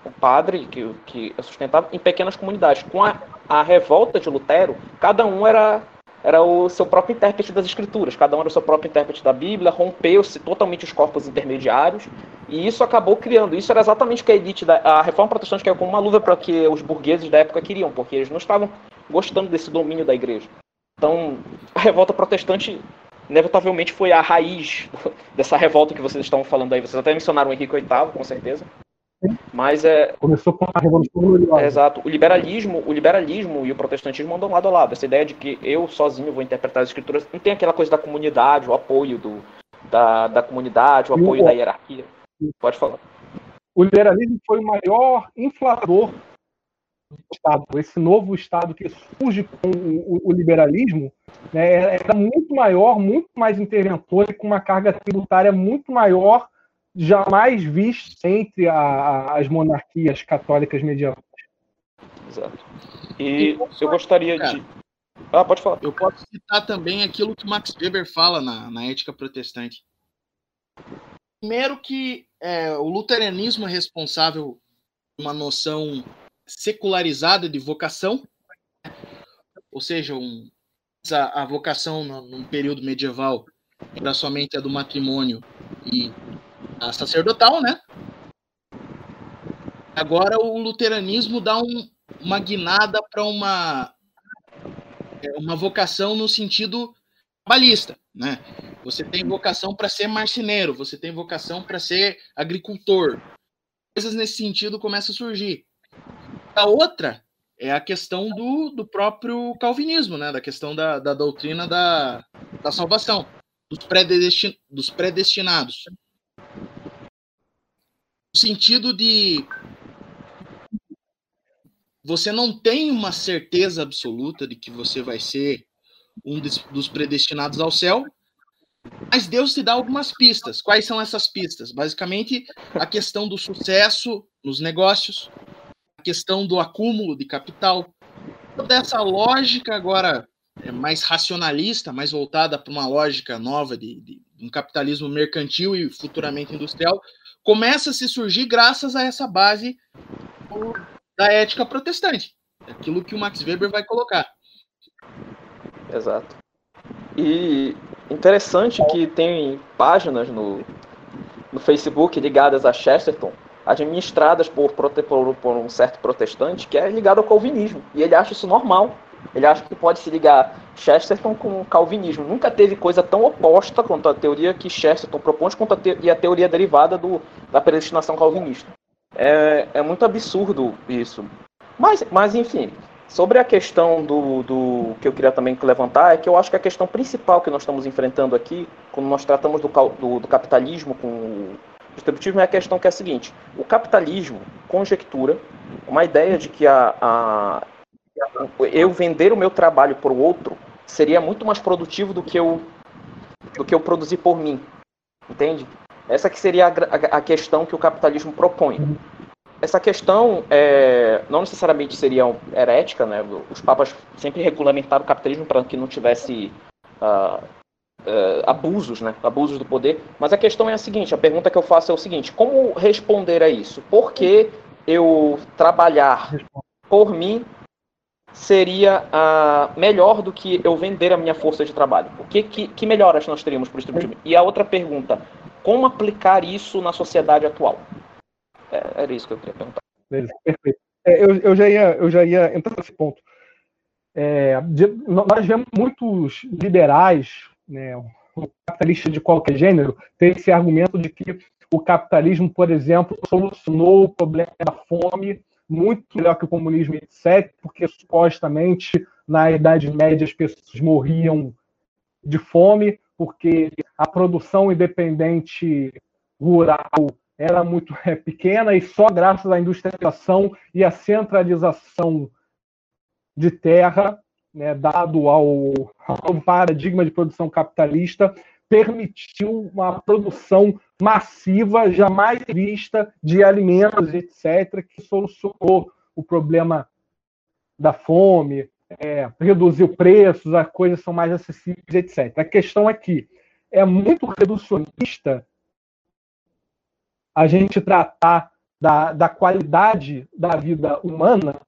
o padre que, que sustentava em pequenas comunidades. Com a, a revolta de Lutero, cada um era era o seu próprio intérprete das escrituras, cada um era o seu próprio intérprete da Bíblia, rompeu-se totalmente os corpos intermediários, e isso acabou criando, isso era exatamente o que a elite da a reforma protestante caiu como uma luva para que os burgueses da época queriam, porque eles não estavam gostando desse domínio da igreja. Então, a revolta protestante inevitavelmente foi a raiz *laughs* dessa revolta que vocês estão falando aí. Vocês até mencionaram o Henrique VIII, com certeza. Mas é. Começou com a Revolução Gloriosa. Exato. O liberalismo, o liberalismo e o protestantismo andam lado a lado. Essa ideia de que eu sozinho vou interpretar as escrituras. Não tem aquela coisa da comunidade, o apoio do, da, da comunidade, o apoio o... da hierarquia. Pode falar. O liberalismo foi o maior inflador do Estado. Esse novo Estado que surge com o, o liberalismo né, era muito maior, muito mais interventor e com uma carga tributária muito maior jamais visto entre a, a, as monarquias católicas medievais. Exato. E eu gostaria de. Ah, pode falar. Eu posso citar também aquilo que Max Weber fala na, na Ética Protestante. Primeiro que é, o luteranismo é responsável por uma noção secularizada de vocação, ou seja, um, a, a vocação no, num período medieval era somente a do matrimônio e a sacerdotal, né? Agora o luteranismo dá um, uma guinada para uma é, uma vocação no sentido trabalhista, né? Você tem vocação para ser marceneiro, você tem vocação para ser agricultor. Coisas nesse sentido começam a surgir. A outra é a questão do, do próprio calvinismo, né? Da questão da, da doutrina da, da salvação, dos, predestin, dos predestinados sentido de você não tem uma certeza absoluta de que você vai ser um dos predestinados ao céu, mas Deus te dá algumas pistas. Quais são essas pistas? Basicamente, a questão do sucesso nos negócios, a questão do acúmulo de capital. Toda essa lógica agora é mais racionalista, mais voltada para uma lógica nova de, de um capitalismo mercantil e futuramente industrial, começa a se surgir graças a essa base da ética protestante. Aquilo que o Max Weber vai colocar. Exato. E interessante que tem páginas no, no Facebook ligadas a Chesterton, administradas por, por, por um certo protestante que é ligado ao calvinismo. E ele acha isso normal. Ele acha que pode se ligar Chesterton com o calvinismo. Nunca teve coisa tão oposta quanto a teoria que Chesterton propõe quanto a te e a teoria derivada do, da predestinação calvinista. É, é muito absurdo isso. Mas, mas enfim, Sobre a questão do, do que eu queria também levantar, é que eu acho que a questão principal que nós estamos enfrentando aqui, quando nós tratamos do, do, do capitalismo com o distributivismo, é a questão que é a seguinte: o capitalismo conjectura uma ideia de que a, a eu vender o meu trabalho para o outro seria muito mais produtivo do que eu do que eu produzir por mim, entende? Essa que seria a, a, questão que o capitalismo propõe essa questão é, não necessariamente seria herética, né? Os papas sempre regulamentaram o capitalismo para que não tivesse uh, uh, abusos, né? Abusos do poder. Mas a questão é a seguinte: a pergunta que eu faço é o seguinte: como responder a isso? Por que eu trabalhar por mim seria uh, melhor do que eu vender a minha força de trabalho? O que, que, que melhoras nós teríamos para o distributivo? E a outra pergunta: como aplicar isso na sociedade atual? É, era isso que eu queria perguntar. Beleza, perfeito. É, eu, eu, já ia, eu já ia entrar nesse ponto. É, de, nós vemos muitos liberais, né, capitalistas de qualquer gênero, ter esse argumento de que o capitalismo, por exemplo, solucionou o problema da fome muito melhor que o comunismo, etc., porque supostamente na Idade Média as pessoas morriam de fome, porque a produção independente rural era muito *laughs* é, pequena e só graças à industrialização e à centralização de terra, né, dado ao, ao paradigma de produção capitalista, permitiu uma produção massiva, jamais vista, de alimentos, etc., que solucionou o problema da fome, é, reduziu preços, as coisas são mais acessíveis, etc. A questão é que é muito reducionista a gente tratar da, da qualidade da vida humana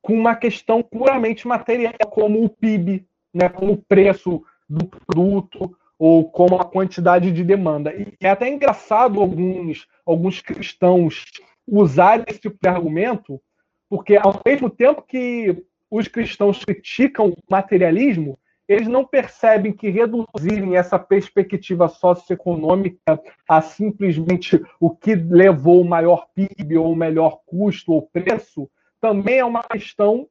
com uma questão puramente material, como o PIB, né, como o preço do produto ou como a quantidade de demanda. E é até engraçado alguns, alguns cristãos usarem esse tipo de argumento, porque ao mesmo tempo que os cristãos criticam o materialismo, eles não percebem que reduzirem essa perspectiva socioeconômica a simplesmente o que levou o maior PIB ou o melhor custo ou preço também é uma questão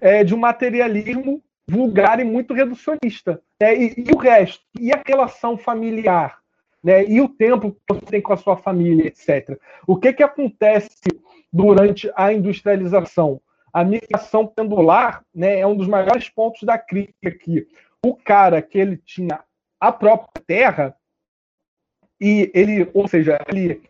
é, de um materialismo vulgar e muito reducionista. Né? E, e, o resto? E a relação familiar? Né? E o tempo que você tem com a sua família, etc. O que, que acontece durante a industrialização? a migração pendular né, é um dos maiores pontos da crítica aqui. O cara que ele tinha a própria terra e ele, ou seja, ele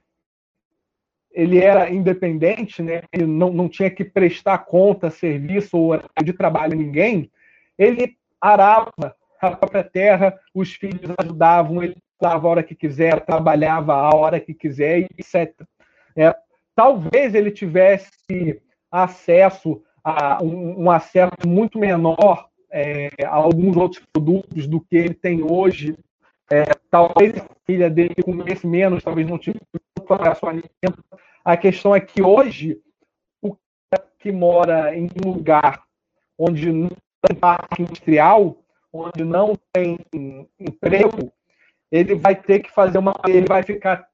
ele era independente, né? Ele não, não tinha que prestar conta, serviço ou de trabalho a ninguém. Ele arava a própria terra, os filhos ajudavam, ele estava a hora que quiser, trabalhava a hora que quiser, etc. É, talvez ele tivesse acesso a um, um acesso muito menor é, a alguns outros produtos do que ele tem hoje. É, talvez a filha dele comesse menos, talvez não tivesse acesso a alimento. A questão é que hoje, o que mora em um lugar onde tem parque industrial, onde não tem emprego, ele vai ter que fazer uma. Ele vai ficar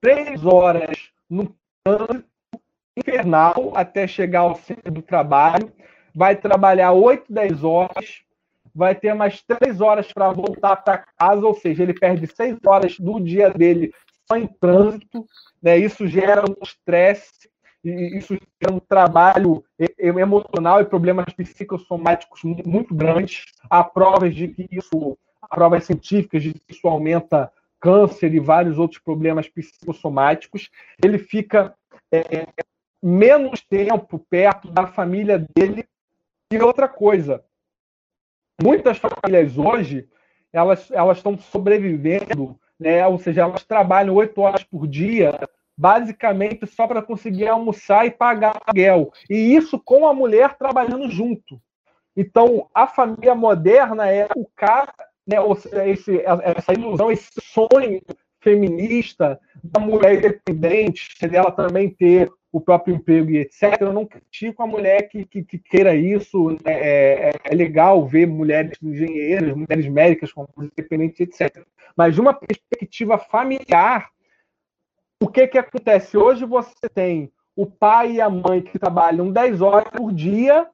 três horas no trânsito infernal até chegar ao centro do trabalho, vai trabalhar 8, 10 horas, vai ter mais 3 horas para voltar para casa, ou seja, ele perde 6 horas do dia dele só em trânsito, né? isso gera um estresse, isso gera um trabalho emocional e problemas psicossomáticos muito grandes. Há provas de que isso, há provas científicas de que isso aumenta câncer e vários outros problemas psicossomáticos. Ele fica é, menos tempo perto da família dele. E outra coisa, muitas famílias hoje elas elas estão sobrevivendo, né? Ou seja, elas trabalham oito horas por dia, basicamente só para conseguir almoçar e pagar aluguel. E isso com a mulher trabalhando junto. Então, a família moderna é o cara, né? Esse, essa ilusão, esse sonho feminista da mulher independente, dela também ter o próprio emprego e etc. Eu não critico a mulher que, que, que queira isso. Né? É, é, legal ver mulheres engenheiras, mulheres médicas, independentes, etc. Mas de uma perspectiva familiar, o que, que acontece? Hoje você tem o pai e a mãe que trabalham 10 horas por dia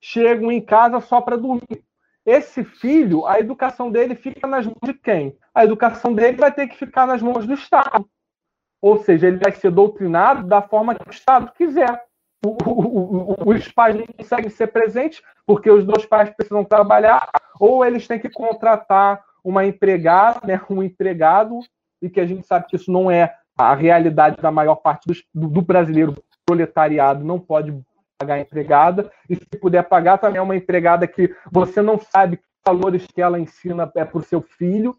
chegam em casa só para dormir. Esse filho, a educação dele fica nas mãos de quem? A educação dele vai ter que ficar nas mãos do Estado. Ou seja, ele vai ser doutrinado da forma que o Estado quiser. Os pais não conseguem ser presentes porque os dois pais precisam trabalhar, ou eles têm que contratar uma empregada, né, um empregado, e que a gente sabe que isso não é a realidade da maior parte do, do brasileiro proletariado, não pode pagar empregada, e se puder pagar também é uma empregada que você não sabe que valores que ela ensina é para o seu filho,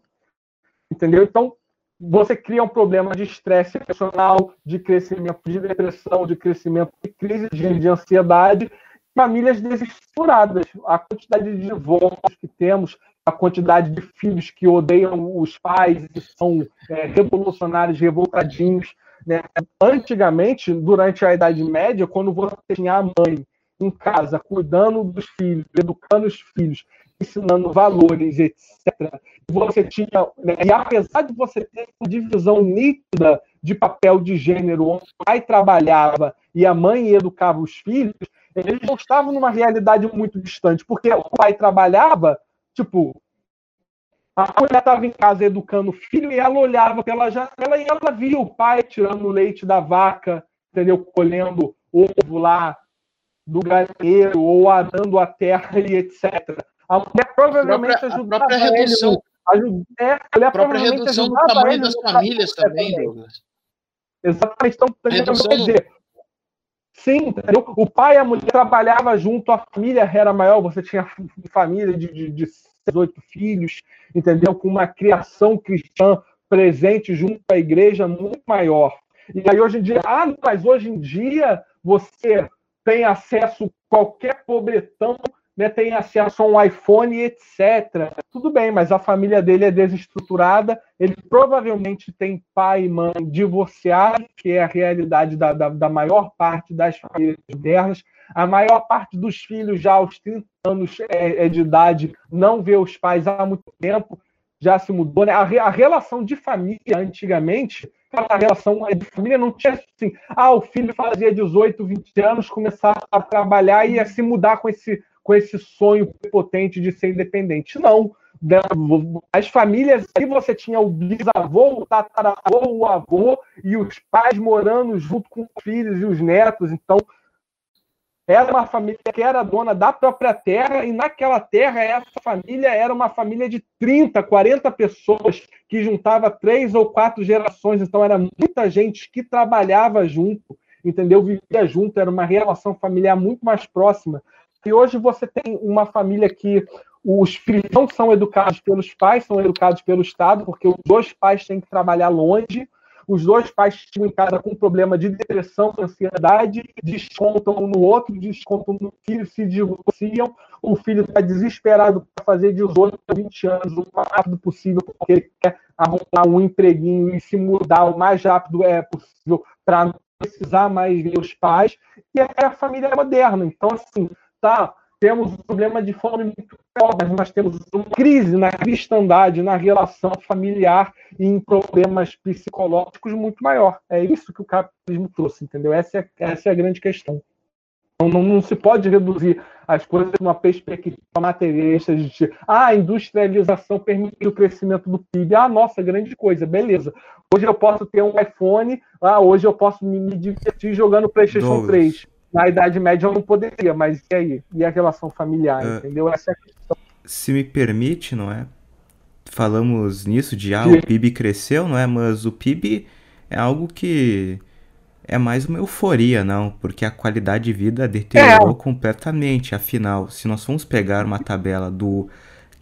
entendeu? Então, você cria um problema de estresse emocional, de crescimento de depressão, de crescimento de crise de, de ansiedade, famílias desestruturadas. A quantidade de divórcios que temos, a quantidade de filhos que odeiam os pais e são é, revolucionários, revoltadinhos. Né? Antigamente, durante a Idade Média, quando você tinha a mãe em casa cuidando dos filhos, educando os filhos, ensinando valores, etc. Você tinha, né? e apesar de você ter uma divisão nítida de papel de gênero, onde o pai trabalhava e a mãe educava os filhos, eles não estavam numa realidade muito distante, porque o pai trabalhava, tipo, a mulher estava em casa educando o filho e ela olhava pela janela e ela via o pai tirando o leite da vaca, entendeu? Colhendo ovo lá do galinheiro ou arando a terra e etc. A mulher provavelmente a própria, ajudava a própria redução, ele. Ajuda, é, a mulher própria redução do tamanho das famílias também, Douglas. Exatamente. Então, redução quer dizer, Sim, entendeu? o pai e a mulher trabalhavam junto, a família era maior, você tinha família de, de, de oito filhos, entendeu? Com uma criação cristã presente junto à igreja muito maior. E aí hoje em dia, ah, mas hoje em dia você tem acesso a qualquer pobretão né, tem acesso a um iPhone, etc. Tudo bem, mas a família dele é desestruturada, ele provavelmente tem pai e mãe divorciados, que é a realidade da, da, da maior parte das famílias modernas. A maior parte dos filhos, já aos 30 anos é, é de idade, não vê os pais há muito tempo, já se mudou. Né? A, a relação de família, antigamente, a relação de família não tinha assim, ah, o filho fazia 18, 20 anos, começava a trabalhar e ia se mudar com esse com esse sonho potente de ser independente. Não. As famílias aí você tinha o bisavô, o tataravô, o avô e os pais morando junto com os filhos e os netos. Então, era uma família que era dona da própria terra, e naquela terra, essa família era uma família de 30, 40 pessoas, que juntava três ou quatro gerações, então era muita gente que trabalhava junto, entendeu? Vivia junto, era uma relação familiar muito mais próxima. E hoje você tem uma família que os filhos não são educados pelos pais, são educados pelo Estado, porque os dois pais têm que trabalhar longe, os dois pais estão em casa com problema de depressão, ansiedade, descontam um no outro, descontam no filho, se divorciam, o filho está desesperado para fazer 18, 20 anos o mais rápido possível, porque ele quer arrumar um empreguinho e se mudar o mais rápido é possível para não precisar mais ver os pais, e é a família moderna. Então, assim, tá? Temos um problema de fome muito mas nós temos uma crise na cristandade, na relação familiar e em problemas psicológicos muito maior. É isso que o capitalismo trouxe, entendeu? Essa é, essa é a grande questão. Não, não, não, se pode reduzir as coisas uma perspectiva materialista de ah, a industrialização permitiu o crescimento do PIB. Ah, nossa, grande coisa, beleza. Hoje eu posso ter um iPhone, ah, hoje eu posso me, me divertir jogando PlayStation Douglas. 3 na Idade Média eu não poderia, mas e aí? E a relação familiar, uh, entendeu? Essa é a questão. Se me permite, não é? Falamos nisso de ah, o PIB cresceu, não é? Mas o PIB é algo que é mais uma euforia, não, porque a qualidade de vida deteriorou é. completamente. Afinal, se nós formos pegar uma tabela do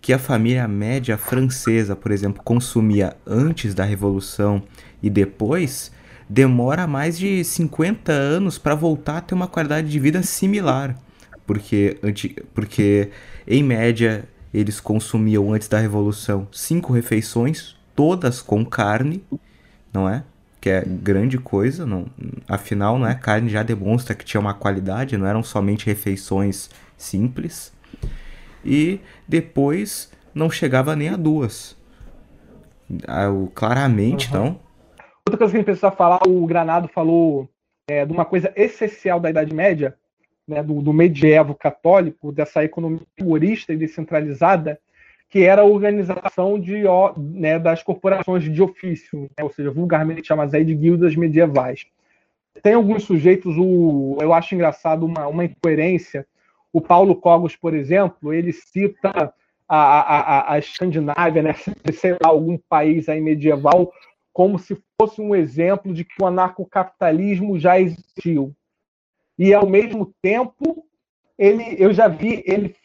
que a família média francesa, por exemplo, consumia antes da Revolução e depois, demora mais de 50 anos para voltar a ter uma qualidade de vida similar. Porque, porque em média, eles consumiam antes da Revolução cinco refeições, todas com carne, não é? Que é grande coisa, não, afinal, não é? Carne já demonstra que tinha uma qualidade, não eram somente refeições simples. E depois não chegava nem a duas. Ah, claramente, uhum. não, Outra coisa que a gente precisa falar, o Granado falou é, de uma coisa essencial da Idade Média, né, do, do medievo católico, dessa economia rigorista e descentralizada, que era a organização de, né, das corporações de ofício, né, ou seja, vulgarmente chamadas aí de guildas medievais. Tem alguns sujeitos, o, eu acho engraçado uma, uma incoerência. O Paulo Cogos, por exemplo, ele cita a, a, a Escandinávia, né, *laughs* sei lá, algum país aí medieval, como se fosse um exemplo de que o anarcocapitalismo já existiu. E, ao mesmo tempo, ele, eu já vi ele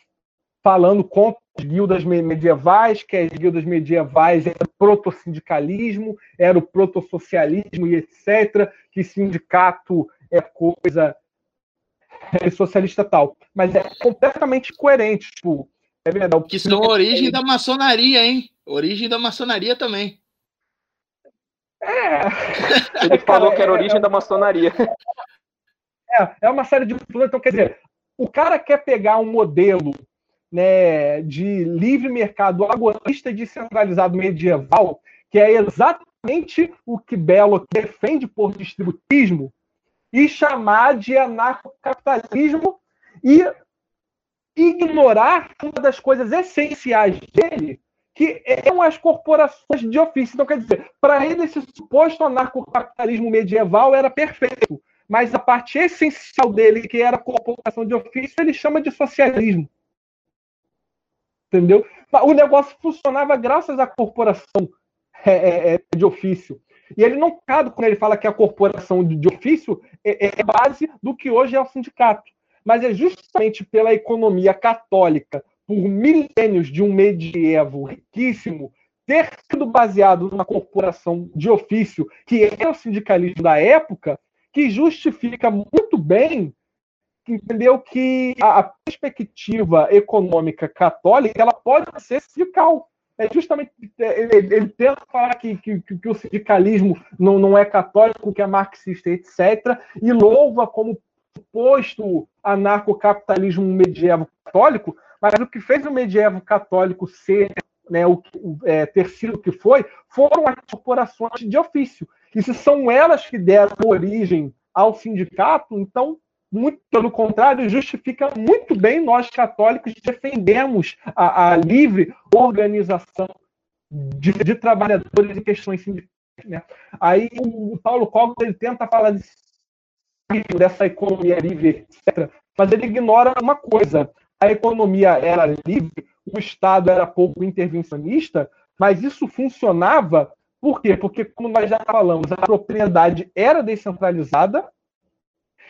falando contra as guildas medievais, que as guildas medievais eram proto-sindicalismo, era o proto-socialismo e etc., que sindicato é coisa é socialista tal. Mas é completamente coerente. Tipo, é verdade. Que são origem da maçonaria, hein? Origem da maçonaria também. É. Ele falou que era a origem é, da maçonaria. É, é uma série de. Então, quer dizer, o cara quer pegar um modelo né, de livre mercado agorista e descentralizado medieval, que é exatamente o que Belo defende por distributismo, e chamar de anarcocapitalismo e ignorar uma das coisas essenciais dele, que são as corporações de ofício. Então, quer dizer, para ele, esse suposto anarcocapitalismo medieval era perfeito, mas a parte essencial dele, que era a corporação de ofício, ele chama de socialismo. Entendeu? O negócio funcionava graças à corporação é, é, é, de ofício. E ele não cabe quando ele fala que a corporação de, ofício é base do que hoje é o sindicato. Mas é justamente pela economia católica, por milênios de um medievo riquíssimo, ter sido baseado numa corporação de ofício, que é o sindicalismo da época, que justifica muito bem entendeu que a, perspectiva econômica católica ela pode ser sindical. É justamente ele, ele tenta falar que, que, que, o sindicalismo não, não é católico, que é marxista, etc., e louva como suposto anarcocapitalismo medievo católico, mas o que fez o medievo católico ser né, o, é, ter sido o que foi, foram as corporações de ofício. E se são elas que deram origem ao sindicato, então muito pelo contrário, justifica muito bem nós católicos defendemos a, a livre organização de, de, trabalhadores em questões sindicais. Né? Aí o Paulo Cogos ele tenta falar de, dessa economia livre, etc. Mas ele ignora uma coisa: a economia era livre, o Estado era pouco intervencionista, mas isso funcionava por quê? Porque, como nós já falamos, a propriedade era descentralizada,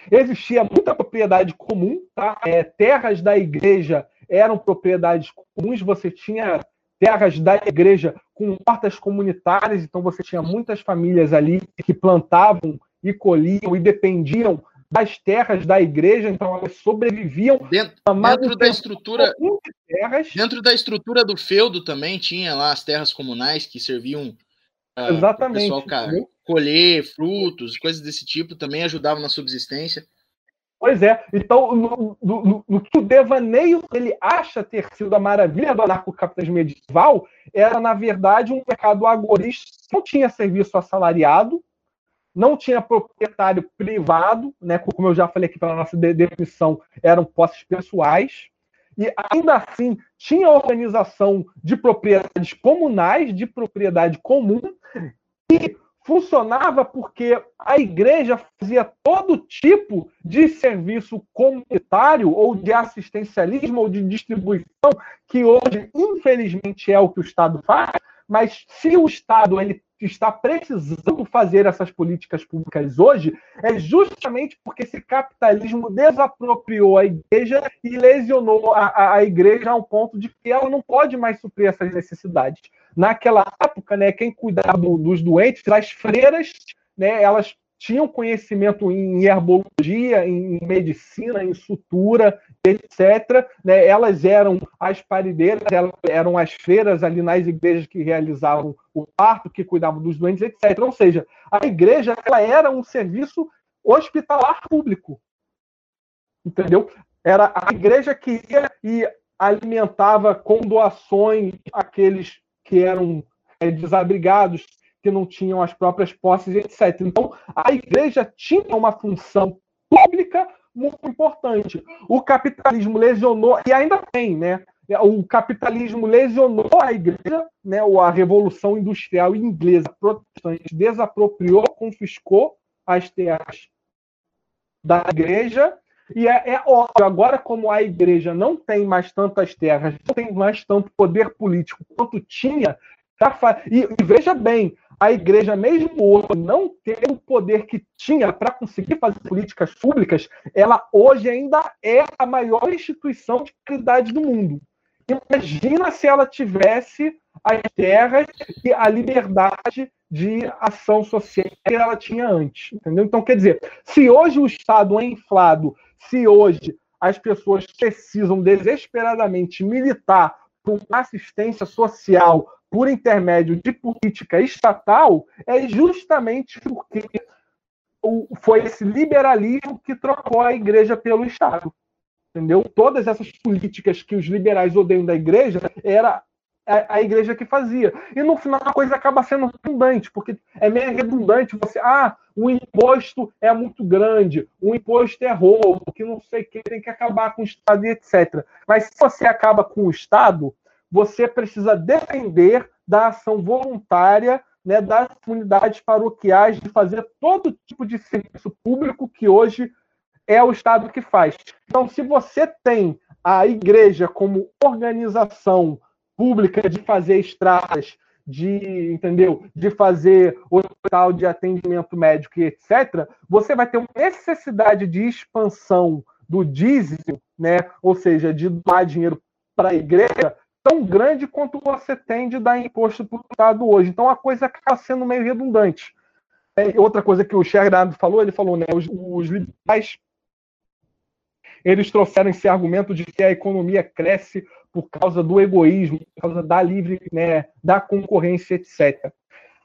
Existia muita propriedade comum, tá? É, terras da igreja eram propriedades comuns, você tinha terras da igreja com hortas comunitárias, então você tinha muitas famílias ali que plantavam e colhiam e dependiam das terras da igreja, então elas sobreviviam dentro, dentro da estrutura dentro da estrutura do feudo também tinha lá as terras comunais que serviam uh, Exatamente. pessoal colher frutos, coisas desse tipo, também ajudavam na subsistência. Pois é. Então, no, no, no, que o devaneio ele acha ter sido a maravilha do anarcocapitalismo medieval, era, na verdade, um mercado agorista não tinha serviço assalariado, não tinha proprietário privado, né, como eu já falei aqui pela nossa definição, eram posses pessoais, e ainda assim tinha organização de propriedades comunais, de propriedade comum, e funcionava porque a igreja fazia todo tipo de serviço comunitário ou de assistencialismo ou de distribuição que hoje infelizmente é o que o Estado faz, mas se o Estado ele está precisando fazer essas políticas públicas hoje, é justamente porque esse capitalismo desapropriou a igreja e lesionou a, a, a igreja ponto de que ela não pode mais suprir essas necessidades. Naquela época, né, quem cuidava dos doentes, as freiras, né, elas tinham conhecimento em herbologia, em medicina, em sutura, etc. Né? Elas eram as parideiras, elas eram as freiras ali nas igrejas que realizavam o parto, que cuidavam dos doentes, etc. Ou seja, a igreja ela era um serviço hospitalar público. Entendeu? Era a igreja que ia e alimentava com doações aqueles que eram é, desabrigados, que não tinham as próprias posses, etc. Então, a igreja tinha uma função pública muito importante. O capitalismo lesionou, e ainda tem, né? O capitalismo lesionou a igreja, né? a Revolução Industrial Inglesa protestante desapropriou, confiscou as terras da igreja. E é, é, óbvio, agora, como a igreja não tem mais tantas terras, não tem mais tanto poder político quanto tinha, tá, e, e veja bem, a igreja, mesmo hoje, não ter o poder que tinha para conseguir fazer políticas públicas, ela hoje ainda é a maior instituição de caridade do mundo. Imagina se ela tivesse as terras e a liberdade de ação social que ela tinha antes. Entendeu? Então, quer dizer, se hoje o Estado é inflado, se hoje as pessoas precisam desesperadamente militar uma assistência social, por intermédio de política estatal, é justamente porque foi esse liberalismo que trocou a igreja pelo Estado. Entendeu? Todas essas políticas que os liberais odeiam da igreja era a, a, igreja que fazia. E no final a coisa acaba sendo redundante, porque é meio redundante você, ah, o imposto é muito grande, o imposto é roubo, que não sei o que, tem que acabar com o Estado e etc. Mas se você acaba com o Estado, você precisa depender da ação voluntária né, das comunidades paroquiais de fazer todo tipo de serviço público que hoje é o Estado que faz. Então, se você tem a igreja como organização pública de fazer estradas, de, entendeu? De fazer hospital de atendimento médico e etc., você vai ter uma necessidade de expansão do dízimo, né? Ou seja, de dar dinheiro para a igreja tão grande quanto você tem de dar imposto para o Estado hoje. Então a coisa acaba sendo meio redundante. É, outra coisa que o Sherrod falou, ele falou, né? Os, os liberais eles trouxeram esse argumento de que a economia cresce por causa do egoísmo, por causa da livre, né, da concorrência, etc.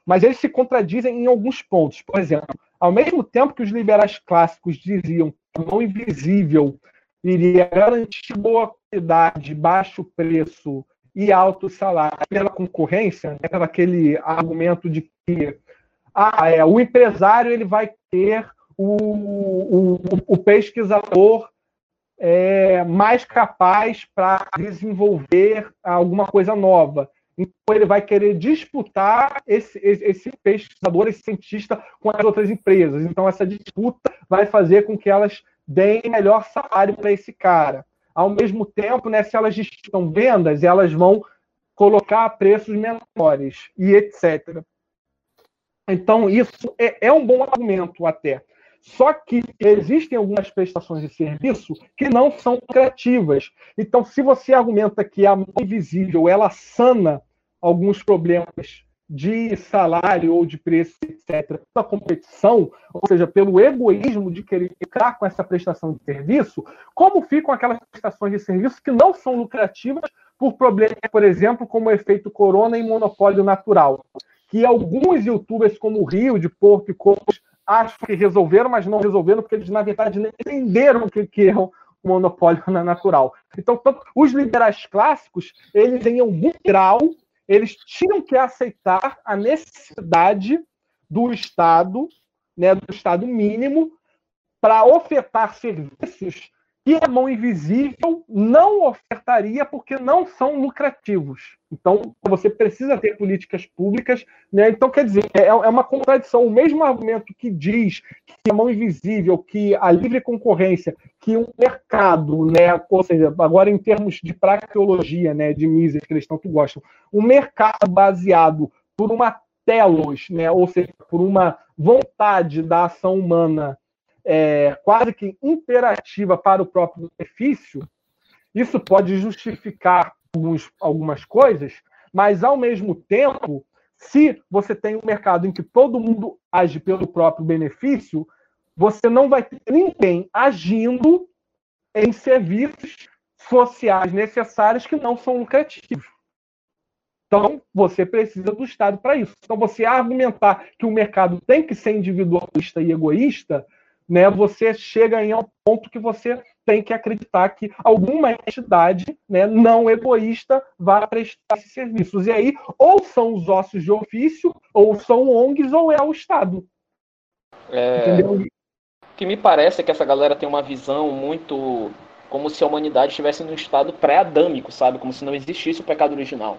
Mas eles se contradizem em alguns pontos. Por exemplo, ao mesmo tempo que os liberais clássicos diziam que a mão invisível iria garantir boa qualidade, baixo preço e alto salário pela concorrência, né, aquele argumento de que ah, é, o empresário ele vai ter o, o, o pesquisador é, mais capaz para desenvolver alguma coisa nova. Então, ele vai querer disputar esse, esse pesquisador, esse cientista, com as outras empresas. Então, essa disputa vai fazer com que elas deem melhor salário para esse cara. Ao mesmo tempo, né, se elas disputam vendas, elas vão colocar preços menores e etc. Então, isso é, é um bom argumento até. Só que existem algumas prestações de serviço que não são lucrativas. Então, se você argumenta que a mão invisível ela sana alguns problemas de salário ou de preço, etc., da competição, ou seja, pelo egoísmo de querer ficar com essa prestação de serviço, como ficam aquelas prestações de serviço que não são lucrativas por problemas, por exemplo, como o efeito corona e monopólio natural? Que alguns youtubers, como o Rio, de Porto e Cocos, acho que resolveram, mas não resolveram, porque eles, na verdade, nem entenderam o que, que é o monopólio *laughs* natural. Então, tanto, os liberais clássicos, eles, em algum grau, eles tinham que aceitar a necessidade do Estado, né, do Estado mínimo, para ofertar serviços que a mão invisível não ofertaria porque não são lucrativos. Então, você precisa ter políticas públicas. Né? Então, quer dizer, é, é uma contradição. O mesmo argumento que diz que a mão invisível, que a livre concorrência, que um mercado, né? ou seja, agora em termos de praxeologia, né? de Mises, que eles tanto gostam, um mercado baseado por uma telos, né? ou seja, por uma vontade da ação humana é, quase que imperativa para o próprio benefício, isso pode justificar alguns, algumas coisas, mas ao mesmo tempo, se você tem um mercado em que todo mundo age pelo próprio benefício, você não vai ter ninguém agindo em serviços sociais necessários que não são lucrativos. Então, você precisa do Estado para isso. Então, você argumentar que o mercado tem que ser individualista e egoísta né, você chega em um ponto que você tem que acreditar que alguma entidade né, não egoísta vai prestar esses serviços. E aí, ou são os ossos de ofício, ou são ONGs, ou é o Estado. É, o que me parece é que essa galera tem uma visão muito como se a humanidade estivesse num estado pré-adâmico, sabe? Como se não existisse o pecado original.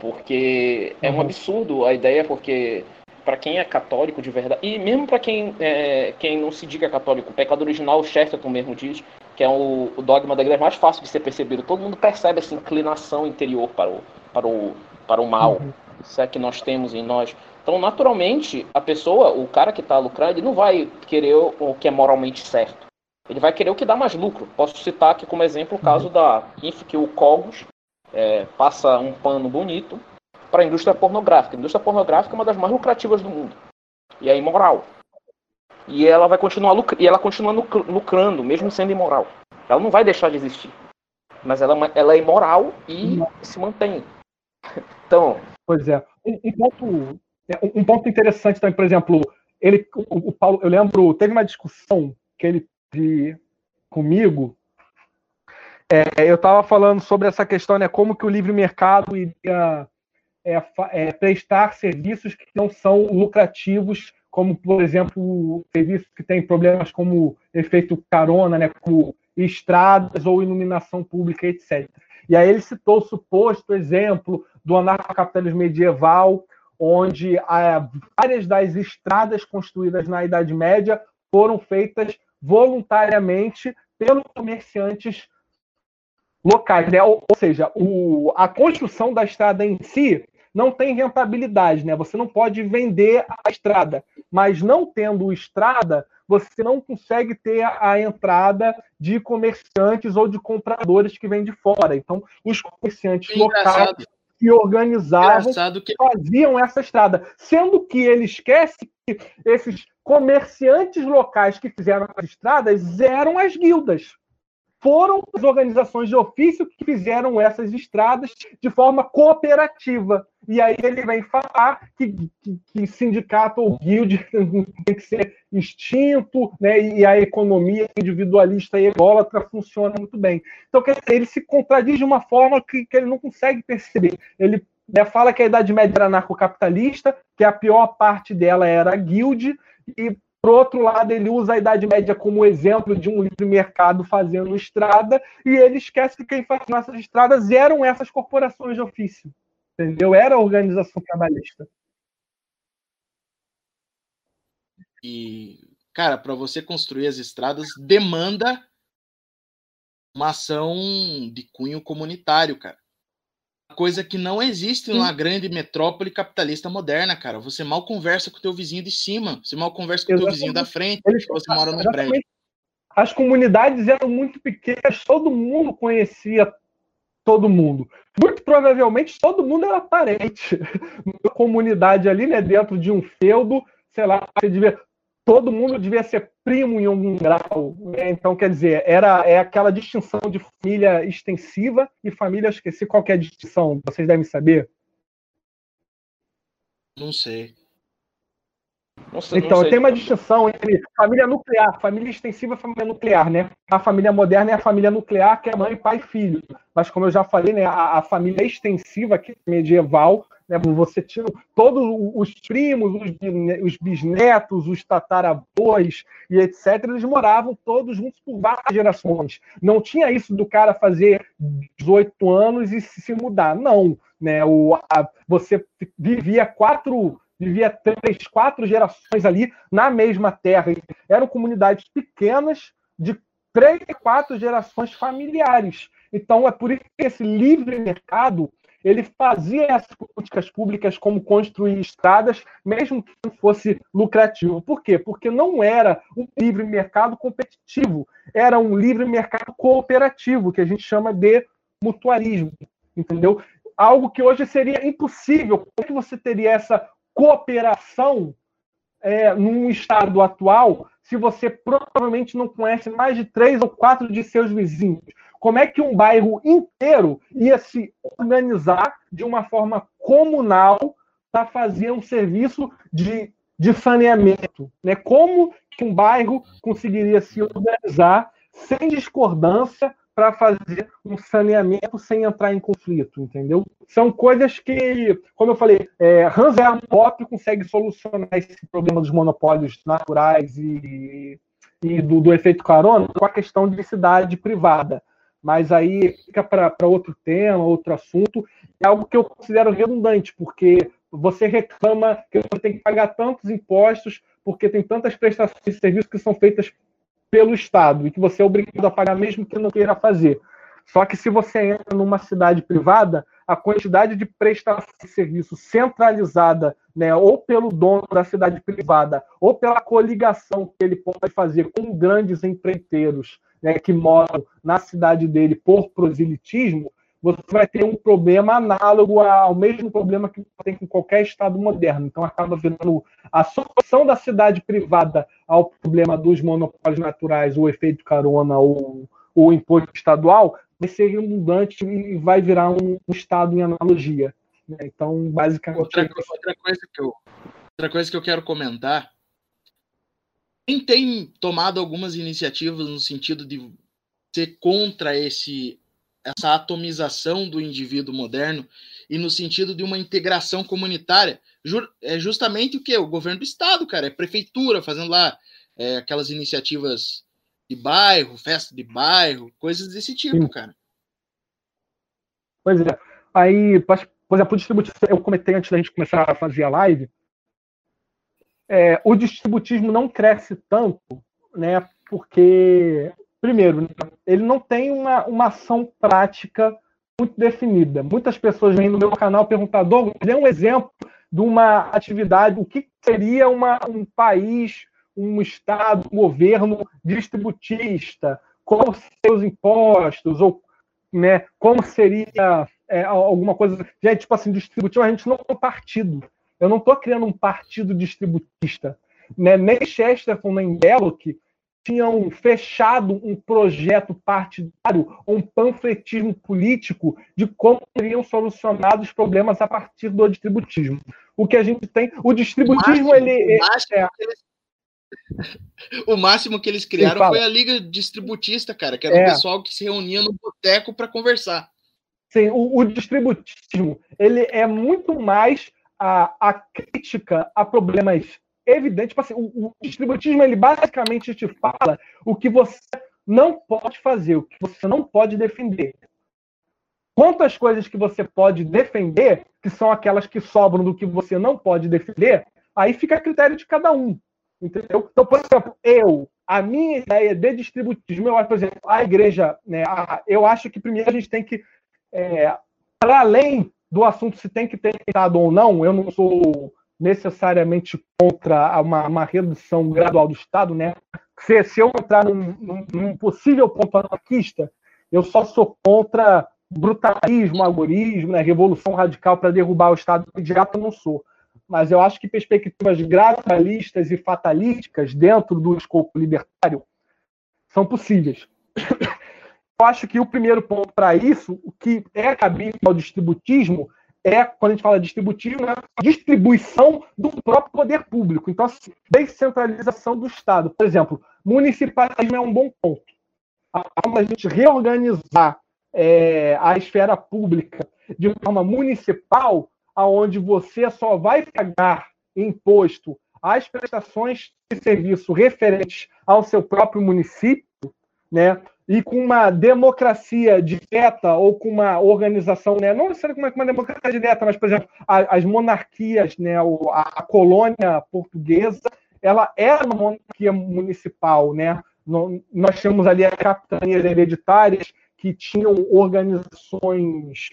Porque é um uhum. absurdo a ideia, porque para quem é católico de verdade, e mesmo para quem, é, quem não se diga católico, o pecado original, o Chesterton mesmo diz, que é o, o, dogma da igreja mais fácil de ser percebido. Todo mundo percebe essa inclinação interior para o, para o, para o mal, uhum. se é que nós temos em nós. Então, naturalmente, a pessoa, o cara que está lucrando, ele não vai querer o que é moralmente certo. Ele vai querer o que dá mais lucro. Posso citar aqui como exemplo o caso uhum. da Inf, que o Cogos é, passa um pano bonito para a indústria pornográfica. A indústria pornográfica é uma das mais lucrativas do mundo. E é imoral. E ela vai continuar e ela continua lucrando, mesmo sendo imoral. Ela não vai deixar de existir. Mas ela, é ela é imoral e se mantém. *laughs* Então. Pois é. Um, um, ponto, é, um ponto interessante também, por exemplo, ele, o, o Paulo, eu lembro, teve uma discussão que ele teve comigo é, eu estava falando sobre essa questão, né, como que o livre mercado iria é, é, prestar serviços que não são lucrativos, como, por exemplo, serviços que têm problemas como efeito carona, né, como estradas ou iluminação pública, etc. E aí ele citou o suposto exemplo do anarcocapitalismo medieval, onde várias das estradas construídas na Idade Média foram feitas voluntariamente pelos comerciantes locais, né? Ou, ou seja, o, a construção da estrada em si não tem rentabilidade, né? Você não pode vender a estrada, mas não tendo estrada, você não consegue ter a, entrada de comerciantes ou de compradores que vêm de fora. Então, os comerciantes locais que organizavam que... faziam essa estrada, sendo que ele esquece que esses comerciantes locais que fizeram as estradas eram as guildas foram as organizações de ofício que fizeram essas estradas de forma cooperativa. E aí ele vem falar que, que, que sindicato ou guild *laughs* tem que ser extinto, né? e a economia individualista e ególatra funciona muito bem. Então, dizer, ele se contradiz de uma forma que, que ele não consegue perceber. Ele né, fala que a Idade Média era anarcocapitalista, que a pior parte dela era a guild, e por outro lado, ele usa a Idade Média como exemplo de um livre mercado fazendo estrada, e ele esquece que quem fazia essas estradas eram essas corporações de ofício. Entendeu? Era a organização trabalhista. E, cara, para você construir as estradas, demanda uma ação de cunho comunitário, cara coisa que não existe numa grande metrópole capitalista moderna, cara. Você mal conversa com o teu vizinho de cima, você mal conversa com o teu vizinho da frente, Eles, você mora num prédio. As comunidades eram muito pequenas, todo mundo conhecia todo mundo. Muito provavelmente todo mundo era parente. *laughs* Uma comunidade ali, né, dentro de um feudo, sei lá, você devia todo mundo devia ser primo em algum grau. Né? Então, quer dizer, era é aquela distinção de família extensiva e família, esqueci qual é a distinção, vocês devem saber. Não sei. Não sei então, sei. tem uma distinção entre família nuclear, família extensiva e família nuclear, né? A família moderna é a família nuclear, que é mãe, pai e filho. Mas, como eu já falei, né, a, a família extensiva, que é medieval, né? Você tinha todos os primos, os bisnetos, os tataravós e etc. Eles moravam todos juntos por várias gerações. Não tinha isso do cara fazer 18 anos e se mudar. Não. Né? O, a, você vivia quatro vivia três, quatro gerações ali na mesma terra. Eram comunidades pequenas de três, quatro gerações familiares. Então é por isso que esse livre mercado ele fazia essas políticas públicas como construir estradas, mesmo que não fosse lucrativo. Por quê? Porque não era um livre mercado competitivo, era um livre mercado cooperativo, que a gente chama de mutualismo, entendeu? Algo que hoje seria impossível. Como é que você teria essa cooperação é, num estado atual se você provavelmente não conhece mais de três ou quatro de seus vizinhos? Como é que um bairro inteiro ia se organizar de uma forma comunal para fazer um serviço de, de saneamento. Né? Como que um bairro conseguiria se organizar sem discordância para fazer um saneamento sem entrar em conflito, entendeu? São coisas que, como eu falei, é, Hans Hermann consegue solucionar esse problema dos monopólios naturais e, e do, do, efeito carona com a questão de cidade privada. Mas aí fica para outro tema, outro assunto. É algo que eu considero redundante, porque você reclama que você tem que pagar tantos impostos porque tem tantas prestações de serviço que são feitas pelo Estado e que você é obrigado a pagar mesmo que não queira fazer. Só que se você entra numa cidade privada, a quantidade de prestação de serviço centralizada, né, ou pelo dono da cidade privada, ou pela coligação que ele pode fazer com grandes empreiteiros né, que moram na cidade dele por proselitismo, você vai ter um problema análogo ao mesmo problema que tem com qualquer Estado moderno. Então, acaba virando a solução da cidade privada ao problema dos monopólios naturais, o efeito carona ou o imposto estadual, vai ser redundante e vai virar um, um Estado em analogia. Né? Então, basicamente. Outra, outra, coisa que eu, outra coisa que eu quero comentar. Quem tem tomado algumas iniciativas no sentido de ser contra esse essa atomização do indivíduo moderno e no sentido de uma integração comunitária. É justamente o que? O governo do estado, cara, é prefeitura fazendo lá é, aquelas iniciativas de bairro, festa de bairro, coisas desse tipo, Sim. cara. Pois é. Aí, por exemplo, eu comentei antes da gente começar a fazer a live, é, o distributismo não cresce tanto, né, porque primeiro, ele não tem uma, uma ação prática muito definida. Muitas pessoas vêm no meu canal perguntar, Douglas, dê um exemplo de uma atividade, o que seria uma, um país, um Estado, um governo distributista, quais seus impostos, ou né, como seria é, alguma coisa. Gente, tipo assim, distributivo, a gente não é um partido. Eu não estou criando um partido distributista. Né? Nem Chesterton, nem Belloc tinham fechado um projeto partidário, um panfletismo político de como seriam solucionados os problemas a partir do distributismo. O que a gente tem, o distributismo o máximo, ele, o máximo, é, que eles, *laughs* o máximo que eles criaram foi a liga distributista, cara, que era é. o pessoal que se reunia no boteco para conversar. Sim, o, o, distributismo ele é muito mais a, a crítica a problemas evidente. Tipo assim, o, o distributismo ele basicamente te fala o que você não pode fazer, o que você não pode defender. Quantas coisas que você pode defender, que são aquelas que sobram do que você não pode defender, aí fica a critério de cada um. Entendeu? Então, por exemplo, eu, a minha ideia de distributismo, eu acho, por exemplo, a igreja, né, a, eu acho que primeiro a gente tem que, é, para além do assunto se tem que ter Estado ou não, eu não sou necessariamente contra uma, uma redução gradual do Estado, né? Se, se eu entrar num, num, num possível ponto anarquista, eu só sou contra brutalismo, agorismo, né, revolução radical para derrubar o Estado imediato, eu não sou. Mas eu acho que perspectivas gradualistas e fatalísticas dentro do escopo libertário são possíveis. Acho que o primeiro ponto para isso, o que é cabível ao distributismo, é, quando a gente fala distributivo, né, distribuição do próprio poder público. Então, assim, descentralização do Estado. Por exemplo, municipalismo é um bom ponto. A gente reorganizar é, a esfera pública de forma municipal, aonde você só vai pagar imposto às prestações de serviço referentes ao seu próprio município, né? E com uma democracia direta ou com uma organização, né, não necessariamente com uma democracia direta, mas, por exemplo, as monarquias, né, a, colônia portuguesa, ela era uma monarquia municipal, né? Nós tínhamos ali as capitanias hereditárias que tinham organizações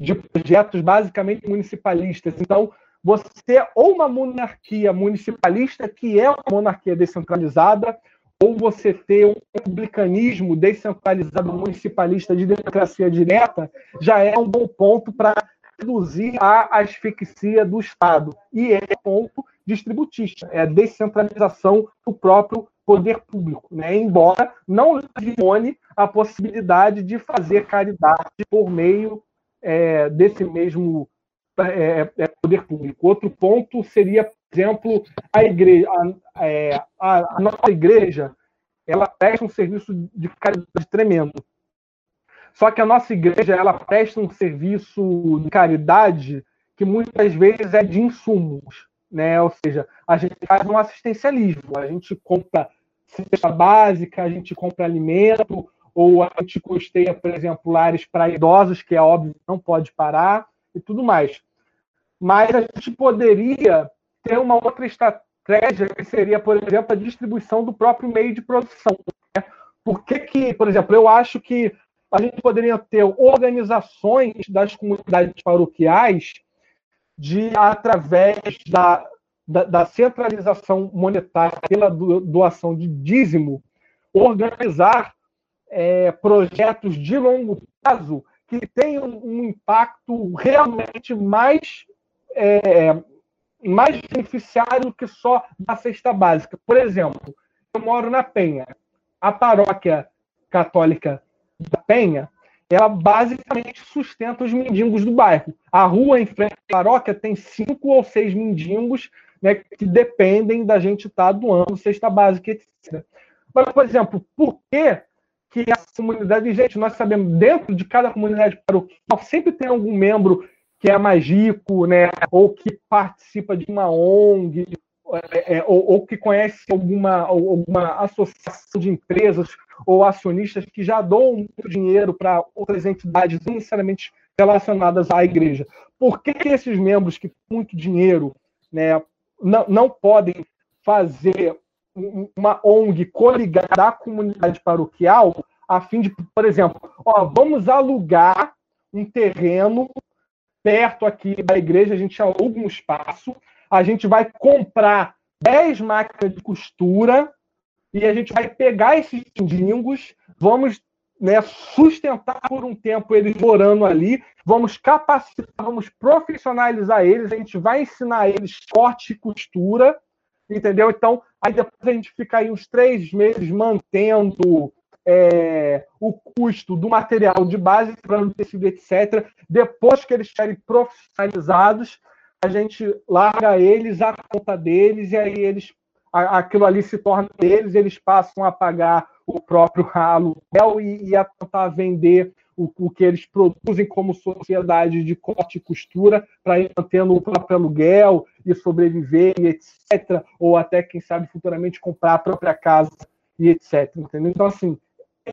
de projetos basicamente municipalistas. Então, você ou uma monarquia municipalista que é uma monarquia descentralizada, ou você ter um republicanismo descentralizado municipalista de democracia direta, já é um bom ponto para reduzir a asfixia do Estado. E é ponto distributista, é a descentralização do próprio poder público, né? embora não lesione a possibilidade de fazer caridade por meio é, desse mesmo é, é, poder público. Outro ponto seria exemplo, a igreja, a, é, a nossa igreja, ela presta um serviço de caridade tremendo. Só que a nossa igreja ela presta um serviço de caridade que muitas vezes é de insumos, né? Ou seja, a gente faz um assistencialismo, a gente compra cesta básica, a gente compra alimento, ou a gente custeia, por exemplo, lares para idosos, que é óbvio não pode parar, e tudo mais. Mas a gente poderia ter uma outra estratégia, que seria, por exemplo, a distribuição do próprio meio de produção. Né? Por que, que, por exemplo, eu acho que a gente poderia ter organizações das comunidades paroquiais de, através da, da, da centralização monetária pela doação de dízimo, organizar é, projetos de longo prazo que tenham um impacto realmente mais, é, mais beneficiário que só da cesta básica. Por exemplo, eu moro na Penha. A paróquia católica da Penha, ela basicamente sustenta os mendigos do bairro. A rua em frente à paróquia tem cinco ou seis mendigos né, que dependem da gente estar tá doando cesta básica, etc. Mas, por exemplo, por que que a comunidade, gente, nós sabemos, dentro de cada comunidade paroquial, sempre tem algum membro que é mais rico, né, ou que participa de uma ONG, é, é, ou, ou, que conhece alguma, alguma associação de empresas ou acionistas que já doam muito dinheiro para outras entidades, necessariamente relacionadas à igreja. Por que, que esses membros que têm muito dinheiro né, não, não podem fazer uma ONG coligada à comunidade paroquial, a fim de, por exemplo, ó, vamos alugar um terreno perto aqui da igreja, a gente aluga um espaço, a gente vai comprar 10 máquinas de costura e a gente vai pegar esses mendigos, vamos né, sustentar por um tempo eles morando ali, vamos capacitar, vamos profissionalizar eles, a gente vai ensinar eles corte e costura, entendeu? Então, aí depois a gente fica aí uns três meses mantendo é, o custo do material de base, plano tecido, etc. Depois que eles estiverem profissionalizados, a gente larga eles a conta deles e aí eles aquilo ali se torna deles, eles passam a pagar o próprio *laughs* aluguel e, e a tentar vender o, o, que eles produzem como sociedade de corte e costura para ir mantendo o próprio aluguel e sobreviver e etc. Ou até, quem sabe, futuramente comprar a própria casa e etc. Entendeu? Então, assim,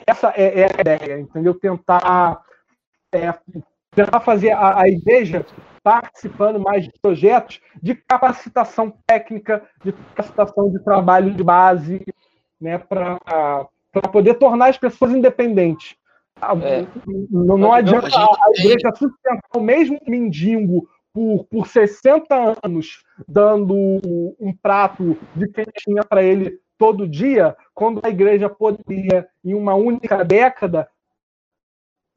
essa é, é a ideia, entendeu? Tentar, é, tentar fazer a, a igreja participando mais de projetos de capacitação técnica, de capacitação de trabalho de base, né, para poder tornar as pessoas independentes. É. Não, não adianta a, a igreja sustentar o mesmo mendigo por, por 60 anos, dando um prato de quentinha para ele todo dia, quando a igreja poderia, em uma única década,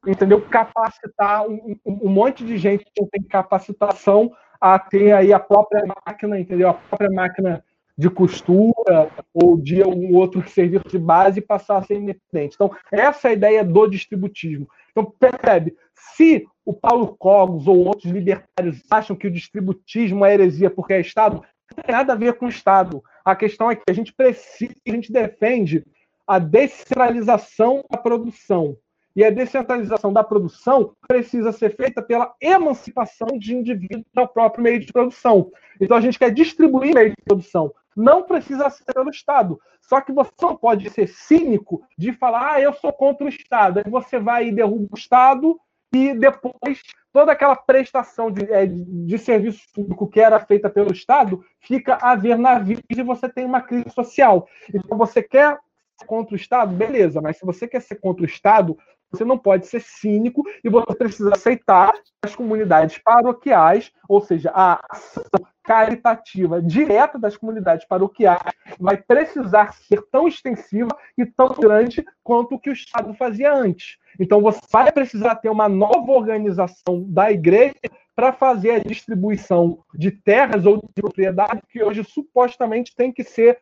entendeu, capacitar um, um, monte de gente que tem capacitação a ter aí a própria máquina, entendeu, a própria máquina de costura ou de algum outro serviço de base e passar a ser independente. Então, essa é a ideia do distributismo. Então, percebe, se o Paulo Cogos ou outros libertários acham que o distributismo é heresia porque é Estado, não tem nada a ver com o Estado. A questão é que a gente precisa, a gente defende a descentralização da produção. E a descentralização da produção precisa ser feita pela emancipação de indivíduos ao próprio meio de produção. Então a gente quer distribuir meio de produção. Não precisa ser pelo Estado. Só que você não pode ser cínico de falar, ah, eu sou contra o Estado. Aí você vai e derruba o Estado e depois toda aquela prestação de, é, de serviço público que era feita pelo Estado fica a ver navios e você tem uma crise social. Então você quer ser contra o Estado? Beleza, mas se você quer ser contra o Estado, você não pode ser cínico e você precisa aceitar as comunidades paroquiais, ou seja, a ação caritativa direta das comunidades paroquiais vai precisar ser tão extensiva e tão grande quanto o que o Estado fazia antes. Então você vai precisar ter uma nova organização da igreja para fazer a distribuição de terras ou de propriedade que hoje supostamente tem que ser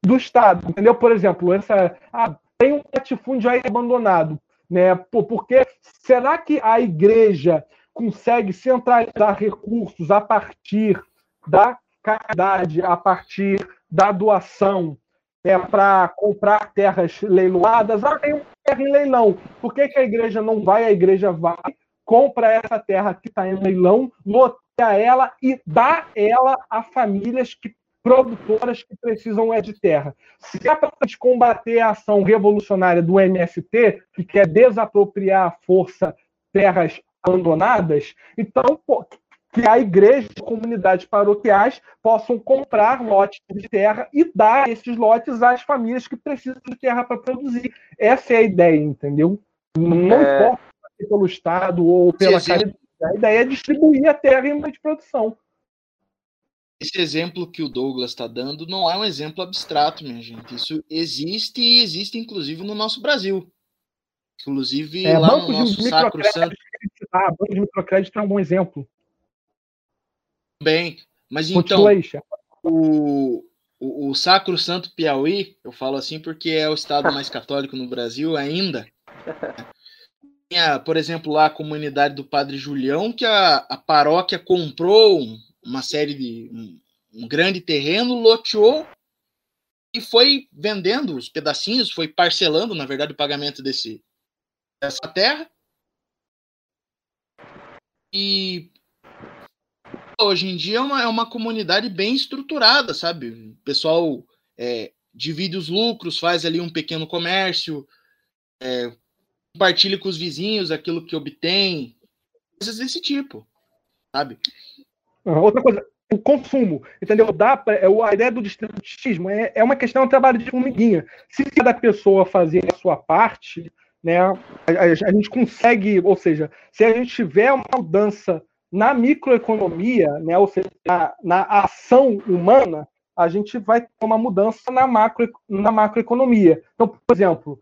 do Estado, entendeu? Por exemplo, essa ah, tem um latifúndio aí abandonado né? Porque será que a igreja consegue centralizar recursos a partir da caridade, a partir da doação, né, para comprar terras leiloadas. Ah, tem uma terra em leilão. Por que, que a igreja não vai? A igreja vai, compra essa terra que está em leilão, loteia ela e dá ela a famílias que produtoras que precisam é de terra. Se é para combater a ação revolucionária do MST, que quer desapropriar a força terras abandonadas, então pô, que a igreja e comunidades paroquiais possam comprar lotes de terra e dar esses lotes às famílias que precisam de terra para produzir. Essa é a ideia, entendeu? Não é... importa pelo Estado ou pela caridade. A ideia é distribuir a terra em meio de produção. Esse exemplo que o Douglas está dando não é um exemplo abstrato, minha gente. Isso existe e existe, inclusive, no nosso Brasil. Inclusive, é, lá no nosso Sacro Santo. Ah, banco de microcrédito é um bom exemplo. Bem, mas então, o, o, o Sacro Santo Piauí, eu falo assim porque é o estado mais católico no Brasil ainda. Tinha, por exemplo, lá a comunidade do Padre Julião, que a, a paróquia comprou uma série de. Um, um grande terreno, loteou e foi vendendo os pedacinhos, foi parcelando, na verdade, o pagamento desse, dessa terra. E hoje em dia é uma, é uma comunidade bem estruturada, sabe? O pessoal é, divide os lucros, faz ali um pequeno comércio, é, compartilha com os vizinhos aquilo que obtém, coisas desse tipo, sabe? Outra coisa, o consumo, entendeu? Dá é, a ideia do distributismo é, é uma questão de trabalho de formiguinha. Se cada pessoa fazer a sua parte, né, a, a, a gente consegue, ou seja, se a gente tiver uma mudança na microeconomia, né, ou seja, na, na, ação humana, a gente vai ter uma mudança na, macro, na macroeconomia. Então, por exemplo,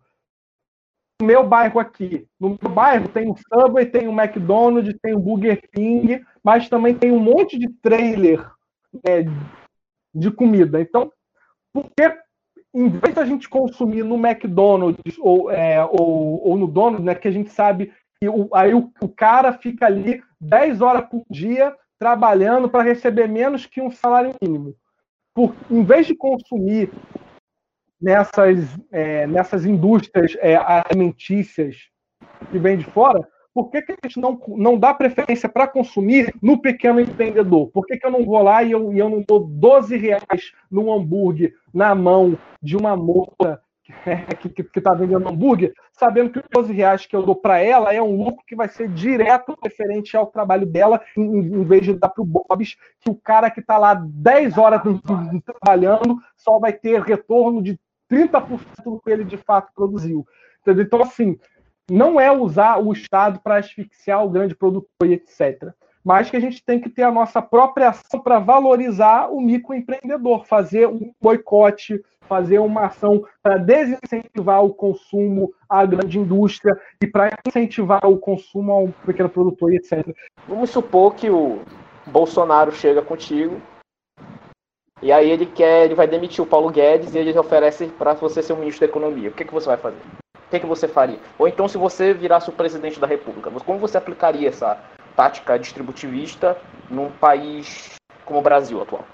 no meu bairro aqui, no meu bairro tem o Subway, tem o McDonald's, tem o Burger King, mas também tem um monte de trailer né, de comida. Então, por que, em vez da gente consumir no McDonald's ou, é, ou, ou no Donald's, né, que a gente sabe que o, aí o, o cara fica ali 10 horas por dia trabalhando para receber menos que um salário mínimo. Por, em vez de consumir nessas, é, nessas indústrias é, alimentícias que vêm de fora, por que, que a gente não, não dá preferência para consumir no pequeno empreendedor? Por que, que eu não vou lá e eu, e eu não dou 12 reais num hambúrguer na mão de uma moça *laughs* que está vendendo hambúrguer, sabendo que os 12 reais que eu dou para ela é um lucro que vai ser direto referente ao trabalho dela, em, em vez de dar para o Bob's, que o cara que está lá 10 horas trabalhando só vai ter retorno de 30% do que ele de fato produziu. Entendeu? Então, assim, não é usar o Estado para asfixiar o grande produtor e etc mas que a gente tem que ter a nossa própria ação para valorizar o microempreendedor, fazer um boicote, fazer uma ação para desincentivar o consumo à grande indústria e para incentivar o consumo ao pequeno produtor, etc. Vamos supor que o Bolsonaro chega contigo e aí ele quer, ele vai demitir o Paulo Guedes e ele oferece para você ser o ministro da Economia. O que, que você vai fazer? O que, que você faria? Ou então, se você virasse o presidente da República, como você aplicaria essa tática distributivista num país como o Brasil atual?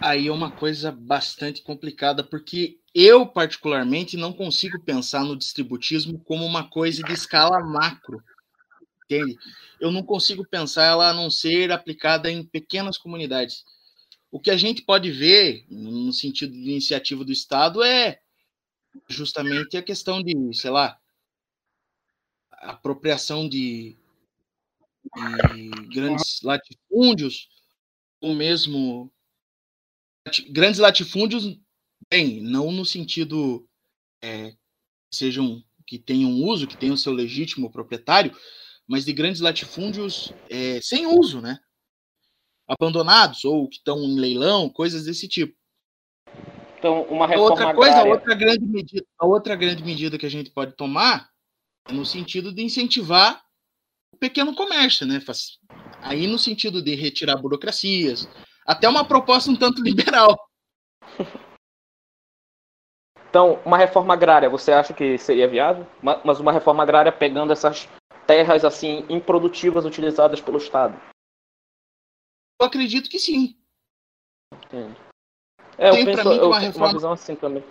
Aí é uma coisa bastante complicada, porque eu, particularmente, não consigo pensar no distributismo como uma coisa de escala macro. Entende? Eu não consigo pensar ela a não ser aplicada em pequenas comunidades. O que a gente pode ver, no sentido de iniciativa do Estado, é justamente a questão de, sei lá, apropriação de, de grandes latifúndios, ou mesmo grandes latifúndios, bem, não no sentido é, sejam que tenham uso, que tenham seu legítimo proprietário, mas de grandes latifúndios é, sem uso, né? Abandonados ou que estão em leilão, coisas desse tipo. Então, uma reforma outra coisa, agrária... outra grande medida, a outra grande medida que a gente pode tomar no sentido de incentivar o pequeno comércio, né? Aí no sentido de retirar burocracias, até uma proposta um tanto *laughs* liberal. Então, uma reforma agrária, você acha que seria viável? Mas uma reforma agrária pegando essas terras assim improdutivas utilizadas pelo Estado? Eu acredito que sim. Entendo. É, eu Tem pra penso, mim eu uma reforma- uma visão assim também.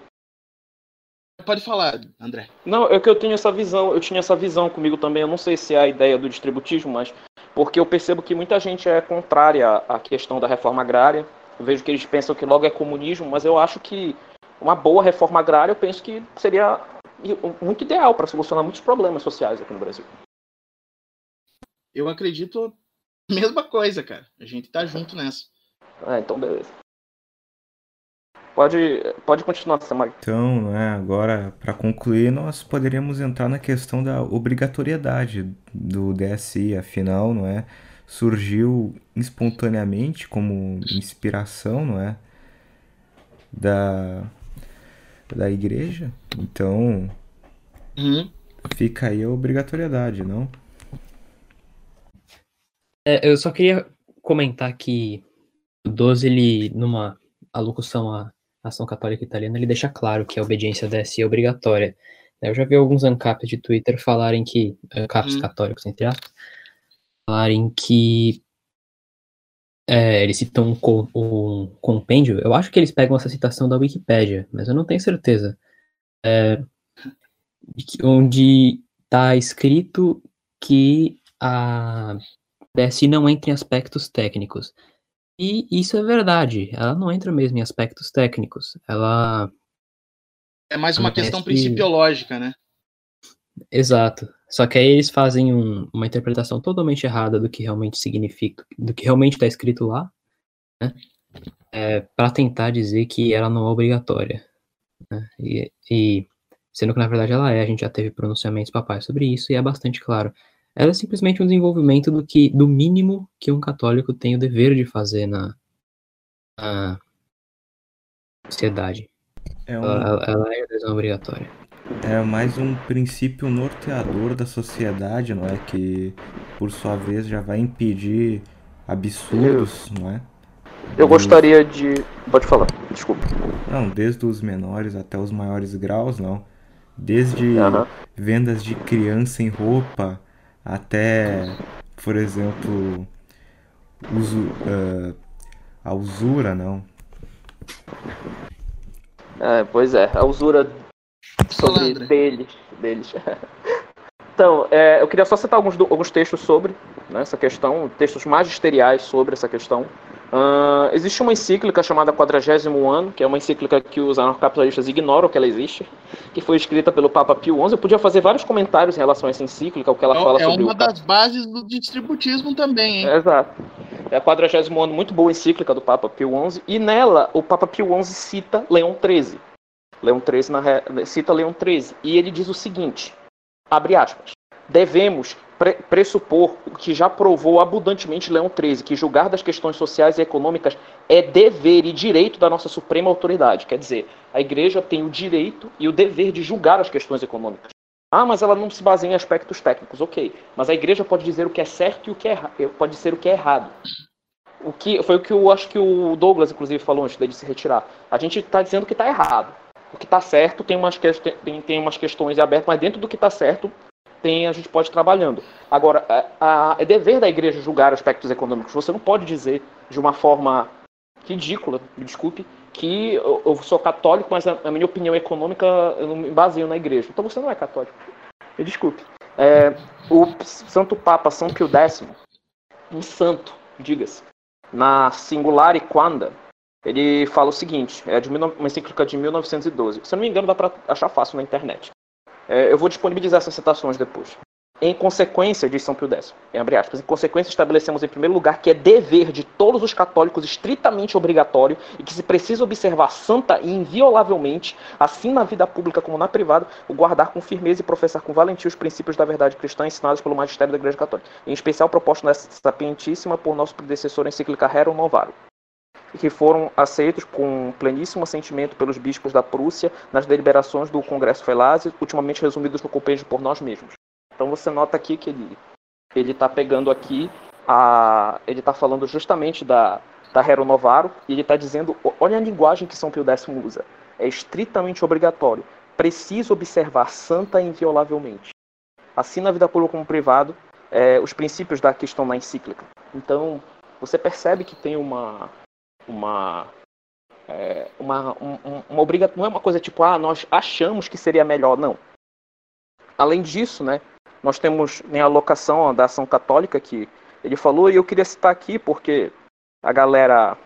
Pode falar, André. Não, é que eu tenho essa visão, eu tinha essa visão comigo também. Eu não sei se é a ideia do distributismo, mas porque eu percebo que muita gente é contrária à questão da reforma agrária. Eu vejo que eles pensam que logo é comunismo, mas eu acho que uma boa reforma agrária, eu penso que seria muito ideal para solucionar muitos problemas sociais aqui no Brasil. Eu acredito a mesma coisa, cara. A gente tá junto nessa. É, então beleza. Pode, pode continuar, Samag. Então, né, agora, para concluir, nós poderíamos entrar na questão da obrigatoriedade do DSI, afinal, não é? Surgiu espontaneamente como inspiração, não é? Da, da igreja. Então, Uhum. fica aí a obrigatoriedade, não? É, eu só queria comentar que o 12, ele, numa alocução à ação católica italiana, ele deixa claro que a obediência à DSI é obrigatória. Eu já vi alguns ANCAPs de Twitter falarem que, ANCAPs Uhum. católicos, entre aspas, falarem que é, eles citam um, co- um compêndio, eu acho que eles pegam essa citação da Wikipédia, mas eu não tenho certeza. É, que- onde está escrito que a DSI não entra em aspectos técnicos. E isso é verdade, ela não entra mesmo em aspectos técnicos. Ela. É mais uma questão que- principiológica, né? Exato. Só que aí eles fazem um- uma interpretação totalmente errada do que realmente significa, do que realmente está escrito lá, né? É, para tentar dizer que ela não é obrigatória. né? E, e sendo que na verdade ela é, a gente já teve pronunciamentos papais sobre isso e é bastante claro. Ela é simplesmente um desenvolvimento do que do mínimo que um católico tem o dever de fazer na, na sociedade. É, um, Ela, ela- é adesão obrigatória. é mais um princípio norteador da sociedade, não é? Que, por sua vez, já vai impedir absurdos, não é? Eu gostaria de. Pode falar, desculpa. Não, desde os menores até os maiores graus, não. Desde Aham. vendas de criança em roupa até, por exemplo, uso, ah, a usura, não. É, pois é, a usura sobre deles. deles. *laughs* então, é, eu queria só citar alguns, alguns textos sobre né, essa questão, textos magisteriais sobre essa questão. Ahn, existe uma encíclica chamada Quadragésimo Ano, que é uma encíclica que os anarcapitalistas ignoram que ela existe, que foi escrita pelo Papa Pio XI. Eu podia fazer vários comentários em relação a essa encíclica, o que ela fala É, é sobre uma o das bases do distributismo também, hein? é, Exato. É a 40 ano, muito boa encíclica do Papa Pio XI, e nela o Papa Pio XI cita Leão XIII. Leão XIII na re- cita Leão XIII, e ele diz o seguinte, abre aspas, devemos pre- pressupor o que já provou abundantemente Leão XIII, que julgar das questões sociais e econômicas é dever e direito da nossa suprema autoridade. Quer dizer, a igreja tem o direito e o dever de julgar as questões econômicas. Ah, mas ela não se baseia em aspectos técnicos, ok. Mas a igreja pode dizer o que é certo e o que é pode ser o que é errado. O que foi o que eu acho que o Douglas inclusive falou antes dele se retirar. A gente está dizendo que está errado. O que está certo tem umas, tem, tem umas questões abertas, mas dentro do que está certo tem a gente pode ir trabalhando. Agora, a- a- é dever da igreja julgar aspectos econômicos. Você não pode dizer de uma forma ridícula, me desculpe, que eu, eu sou católico, mas a, a minha opinião econômica eu não me baseio na igreja. Então você não é católico. Me desculpe. É, o Santo Papa São Pio X, um santo, diga-se, na Singular e Quanda, ele fala o seguinte, é de 19 uma encíclica de 1912. Se eu não me engano, dá para achar fácil na internet. É, eu vou disponibilizar essas citações depois. Em consequência, diz São Pio X, em abre aspas, em consequência estabelecemos em primeiro lugar que é dever de todos os católicos estritamente obrigatório e que se precisa observar santa e inviolávelmente, assim na vida pública como na privada, o guardar com firmeza e professar com valentia os princípios da verdade cristã ensinados pelo magistério da Igreja Católica, em especial proposto nessa sapientíssima por nosso predecessor encíclica Rerum Novarum que foram aceitos com pleníssimo assentimento pelos bispos da Prússia nas deliberações do Congresso Felase, ultimamente resumidos no compêndio por nós mesmos. Então você nota aqui que ele ele está pegando aqui a ele está falando justamente da da Rerum Novarum e ele está dizendo, olha a linguagem que São Pio X usa. É estritamente obrigatório. Preciso observar santa inviolavelmente. Assim na vida pública como privado, é, os princípios da que estão na encíclica. Então, você percebe que tem uma uma é, uma, um, uma obrigação, não é uma coisa tipo, ah, nós achamos que seria melhor, não. Além disso, né, nós temos né, a alocação da ação católica que ele falou, e eu queria citar aqui porque a galera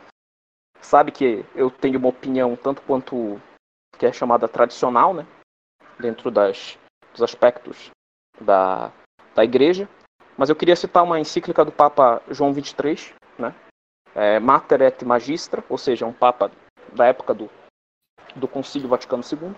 sabe que eu tenho uma opinião tanto quanto que é chamada tradicional, né, dentro das, dos aspectos da, da igreja, mas eu queria citar uma encíclica do Papa João 23, né, é, Mater et Magistra, ou seja, um Papa da época do, do Concílio Vaticano II,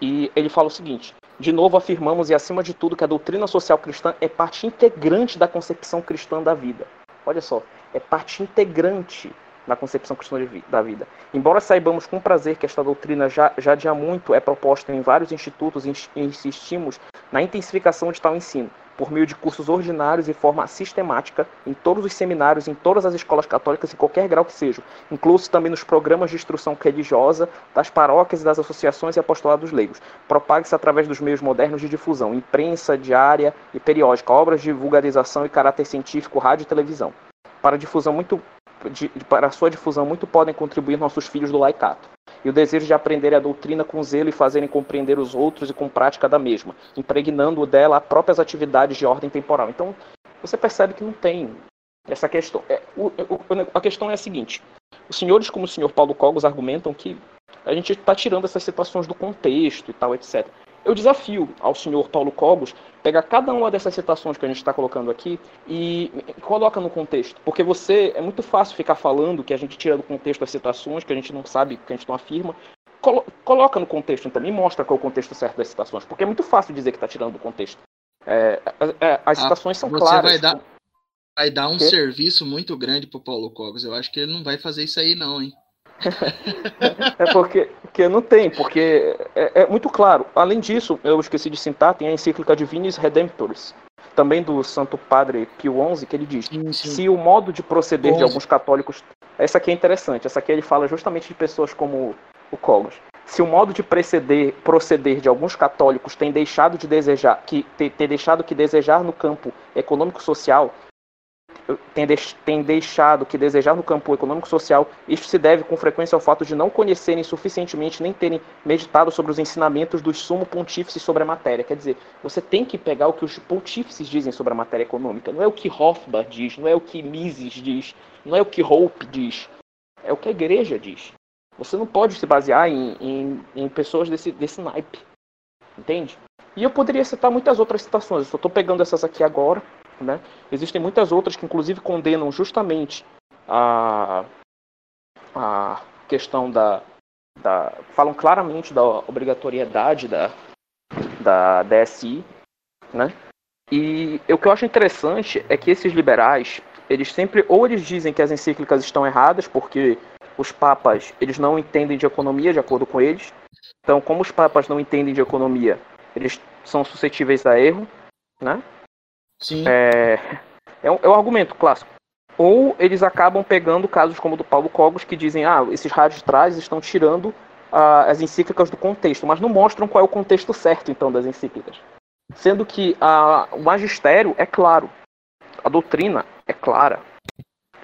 e ele fala o seguinte: de novo afirmamos e acima de tudo que a doutrina social cristã é parte integrante da concepção cristã da vida. Olha só, é parte integrante na concepção cristã da vida. Embora saibamos com prazer que esta doutrina já, já de há muito é proposta em vários institutos e insistimos na intensificação de tal ensino, por meio de cursos ordinários e forma sistemática em todos os seminários, em todas as escolas católicas, em qualquer grau que sejam, incluso também nos programas de instrução religiosa das paróquias e das associações e apostolados leigos. Propague-se através dos meios modernos de difusão, imprensa, diária e periódica, obras de vulgarização e caráter científico, rádio e televisão. Para difusão muito de, para sua difusão muito podem contribuir nossos filhos do laicato e o desejo de aprender a doutrina com zelo e fazerem compreender os outros e com prática da mesma, impregnando dela a próprias atividades de ordem temporal. Então, você percebe que não tem essa questão. É, o, o, a questão é a seguinte: os senhores, como o senhor Paulo Cogos, argumentam que a gente está tirando essas situações do contexto e tal, etc. Eu desafio ao senhor Paulo Cobos pegar cada uma dessas citações que a gente está colocando aqui e coloca no contexto. Porque você é muito fácil ficar falando que a gente tira do contexto as citações, que a gente não sabe, que a gente não afirma. Colo coloca no contexto, então, me mostra qual é o contexto certo das citações. Porque é muito fácil dizer que está tirando do contexto. É, é, as ah, citações ah, são você claras. Vai dar, vai dar um que? serviço muito grande pro Paulo Cogos. Eu acho que ele não vai fazer isso aí, não, hein? É porque, porque não tem, porque é, é, muito claro. Além disso, eu esqueci de citar, tem a encíclica Divinis Redemptoris, também do Santo Padre Pio XI, que ele diz: sim, sim. se o modo de proceder 11. de alguns católicos. Essa aqui é interessante, essa aqui ele fala justamente de pessoas como o Cogos. Se o modo de proceder, proceder de alguns católicos tem deixado de desejar, que tem deixado que desejar no campo econômico-social, tem, deixado que desejar no campo econômico-social, isto se deve com frequência ao fato de não conhecerem suficientemente nem terem meditado sobre os ensinamentos dos sumo pontífices sobre a matéria. Quer dizer, você tem que pegar o que os pontífices dizem sobre a matéria econômica, não é o que Rothbard diz, não é o que Mises diz, não é o que Hope diz, é o que a igreja diz. Você não pode se basear em, em, em pessoas desse, desse naipe, entende? E eu poderia citar muitas outras citações, eu só estou pegando essas aqui agora, né? Existem muitas outras que, inclusive, condenam justamente a, a questão da, da. falam claramente da obrigatoriedade da, da DSI. Né? E o que eu acho interessante é que esses liberais, eles sempre, ou eles dizem que as encíclicas estão erradas, porque os papas eles não entendem de economia de acordo com eles. Então, como os papas não entendem de economia, eles são suscetíveis a erro, né? Sim. É, é, um, é um argumento clássico. Ou eles acabam pegando casos como o do Paulo Cogos, que dizem, ah, esses rádios trás estão tirando ah, as encíclicas do contexto, mas não mostram qual é o contexto certo, então, das encíclicas. Sendo que ah, o magistério é claro, a doutrina é clara.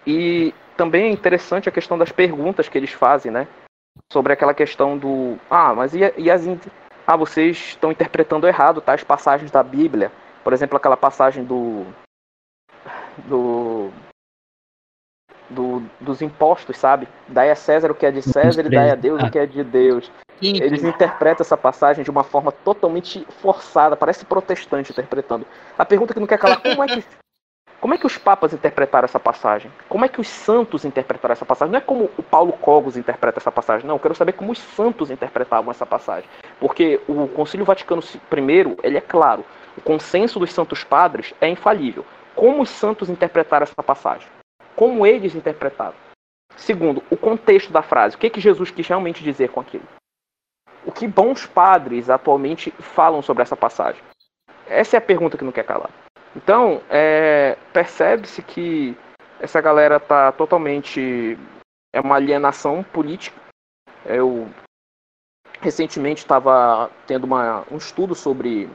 E também é interessante a questão das perguntas que eles fazem, né? Sobre aquela questão do. Ah, mas e, e as. Ah, vocês estão interpretando errado tais passagens da Bíblia. Por exemplo, aquela passagem do. do. do dos impostos, sabe? Dai a César o que é de César e dai a Deus o que é de Deus. Eles interpretam essa passagem de uma forma totalmente forçada, parece protestante interpretando. A pergunta que não quer calar, como é que *laughs* como é que os papas interpretaram essa passagem? Como é que os santos interpretaram essa passagem? Não é como o Paulo Cogos interpreta essa passagem, não. Eu quero saber como os santos interpretavam essa passagem. Porque o Concílio Vaticano I, ele é claro. O consenso dos santos padres é infalível. Como os santos interpretaram essa passagem? Como eles interpretaram? Segundo, o contexto da frase. O que, que Jesus quis realmente dizer com aquilo? O que bons padres atualmente falam sobre essa passagem? Essa é a pergunta que não quer calar. Então, é, percebe-se que essa galera tá totalmente. É uma alienação política. Eu recentemente estava tendo uma, um estudo sobre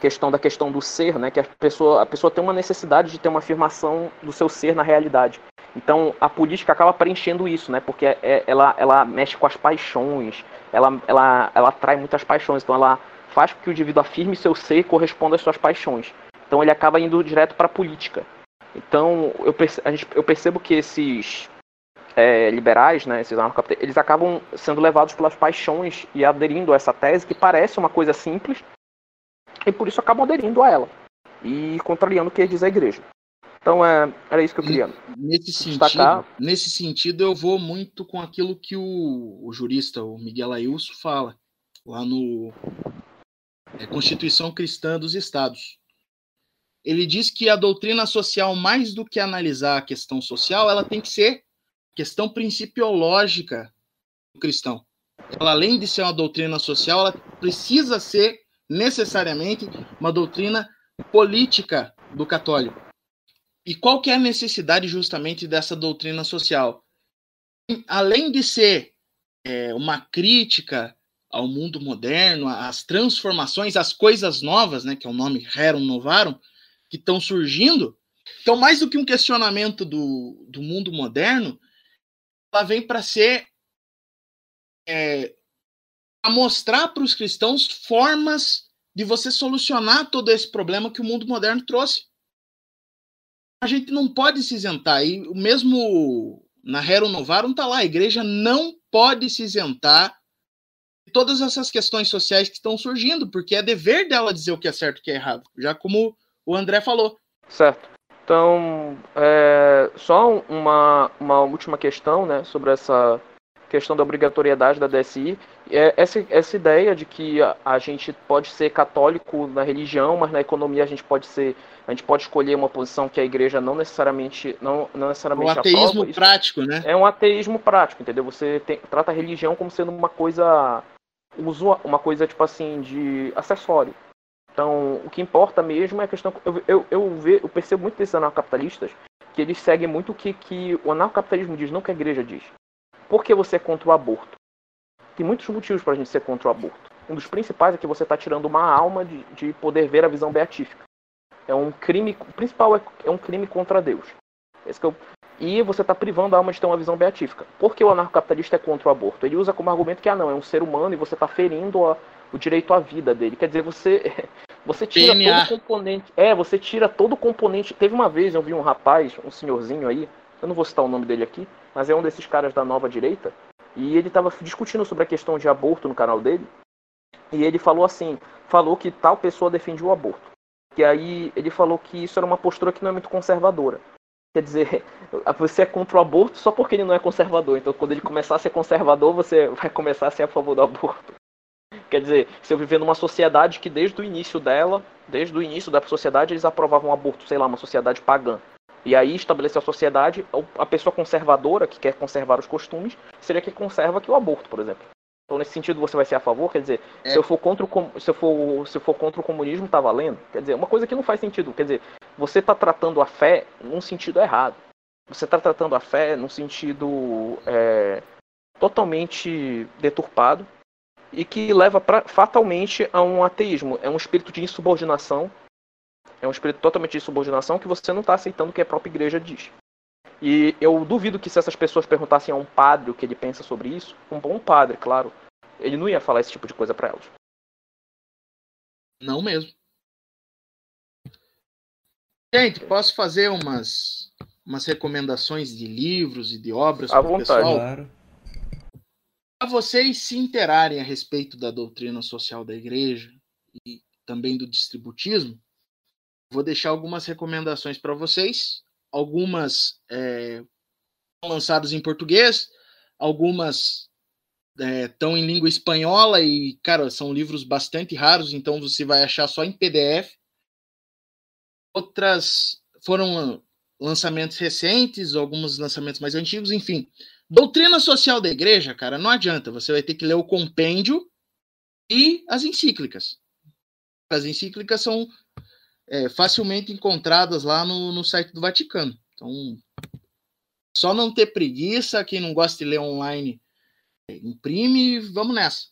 questão da questão do ser, né? Que a pessoa, a pessoa tem uma necessidade de ter uma afirmação do seu ser na realidade. Então a política acaba preenchendo isso, né? Porque é, ela, ela mexe com as paixões, ela, ela, ela atrai muitas paixões, então ela faz com que o indivíduo afirme seu ser e corresponda às suas paixões. Então ele acaba indo direto para a política. Então eu, perce, gente, eu percebo que esses é, liberais, né, esses eles acabam sendo levados pelas paixões e aderindo a essa tese que parece uma coisa simples e por isso acabam aderindo a ela e contrariando o que diz a igreja. Então é, era isso que eu queria nesse destacar. Sentido, nesse sentido, eu vou muito com aquilo que o, o jurista, o Miguel Ayuso, fala lá no é, Constituição Cristã dos Estados. Ele diz que a doutrina social, mais do que analisar a questão social, ela tem que ser questão principiológica do cristão. Ela, além de ser uma doutrina social, ela precisa ser necessariamente uma doutrina política do católico. E qual que é a necessidade justamente dessa doutrina social? Além de ser é, uma crítica ao mundo moderno, às transformações, às coisas novas, né, que é o nome Rerum Novarum, que estão surgindo. Então, mais do que um questionamento do, do mundo moderno, ela vem para ser é, a mostrar para os cristãos formas de você solucionar todo esse problema que o mundo moderno trouxe. A gente não pode se isentar. E o mesmo na Rerum Novarum está lá, a igreja não pode se isentar de todas essas questões sociais que estão surgindo, porque é dever dela dizer o que é certo e o que é errado, já como o André falou. Certo. Então, é, só uma, uma última questão né, sobre essa questão da obrigatoriedade da DSI. É essa, essa ideia de que a, a, gente pode ser católico na religião, mas na economia a gente pode ser. A gente pode escolher uma posição que a igreja não necessariamente não, não necessariamente um ateísmo aprova. prático, né? É um ateísmo prático, entendeu? Você tem, trata a religião como sendo uma coisa uma coisa tipo assim de acessório. Então, o que importa mesmo é a questão. Eu, eu, eu, ve, eu percebo muito desses anarcapitalistas que eles seguem muito o que, que o anarcapitalismo diz, não o que a igreja diz. Por que você é contra o aborto? Tem muitos motivos para a gente ser contra o aborto. Um dos principais é que você está tirando uma alma de, de poder ver a visão beatífica. É um crime. O principal é, é um crime contra Deus. Esse que eu, e você está privando a alma de ter uma visão beatífica. Por que o anarcocapitalista é contra o aborto? Ele usa como argumento que ah, não, é um ser humano e você está ferindo a, o direito à vida dele. Quer dizer, você *laughs* você tira DNA. todo o componente. É, você tira todo o componente. Teve uma vez eu vi um rapaz, um senhorzinho aí, eu não vou citar o nome dele aqui, mas é um desses caras da nova direita, e ele estava discutindo sobre a questão de aborto no canal dele. E ele falou assim, falou que tal pessoa defende o aborto. E aí ele falou que isso era uma postura que não é muito conservadora. Quer dizer, *laughs* você é contra o aborto só porque ele não é conservador. Então, quando ele começar a ser conservador, você vai começar a ser a favor do aborto. Quer dizer, se eu viver numa sociedade que desde o início dela, desde o início da sociedade, eles aprovavam o aborto, sei lá, uma sociedade pagã. E aí estabeleceu a sociedade, a pessoa conservadora, que quer conservar os costumes, seria que conserva aqui o aborto, por exemplo. Então, nesse sentido, você vai ser a favor? Quer dizer, é. se, eu for contra o, se, eu for, se eu for contra o comunismo, tá valendo? Quer dizer, uma coisa que não faz sentido. Quer dizer, você está tratando a fé num sentido errado. Você está tratando a fé num sentido é, totalmente deturpado e que leva pra, fatalmente a um ateísmo. É um espírito de insubordinação. É um espírito totalmente de insubordinação que você não está aceitando o que a própria igreja diz. E eu duvido que se essas pessoas perguntassem a um padre o que ele pensa sobre isso, um bom padre, claro, ele não ia falar esse tipo de coisa para elas. Não mesmo. Gente, posso fazer umas, umas recomendações de livros e de obras para o pessoal? Claro. Para vocês se interarem a respeito da doutrina social da igreja e também do distributismo, vou deixar algumas recomendações para vocês algumas é, lançadas em português, algumas estão é, em língua espanhola e, cara, são livros bastante raros, então você vai achar só em PDF. Outras foram lançamentos recentes, alguns lançamentos mais antigos, enfim. Doutrina social da igreja, cara, não adianta, você vai ter que ler o compêndio e as encíclicas. As encíclicas são é, facilmente encontradas lá no, no site do Vaticano. Então, só não ter preguiça, quem não gosta de ler online, é, imprime, vamos nessa.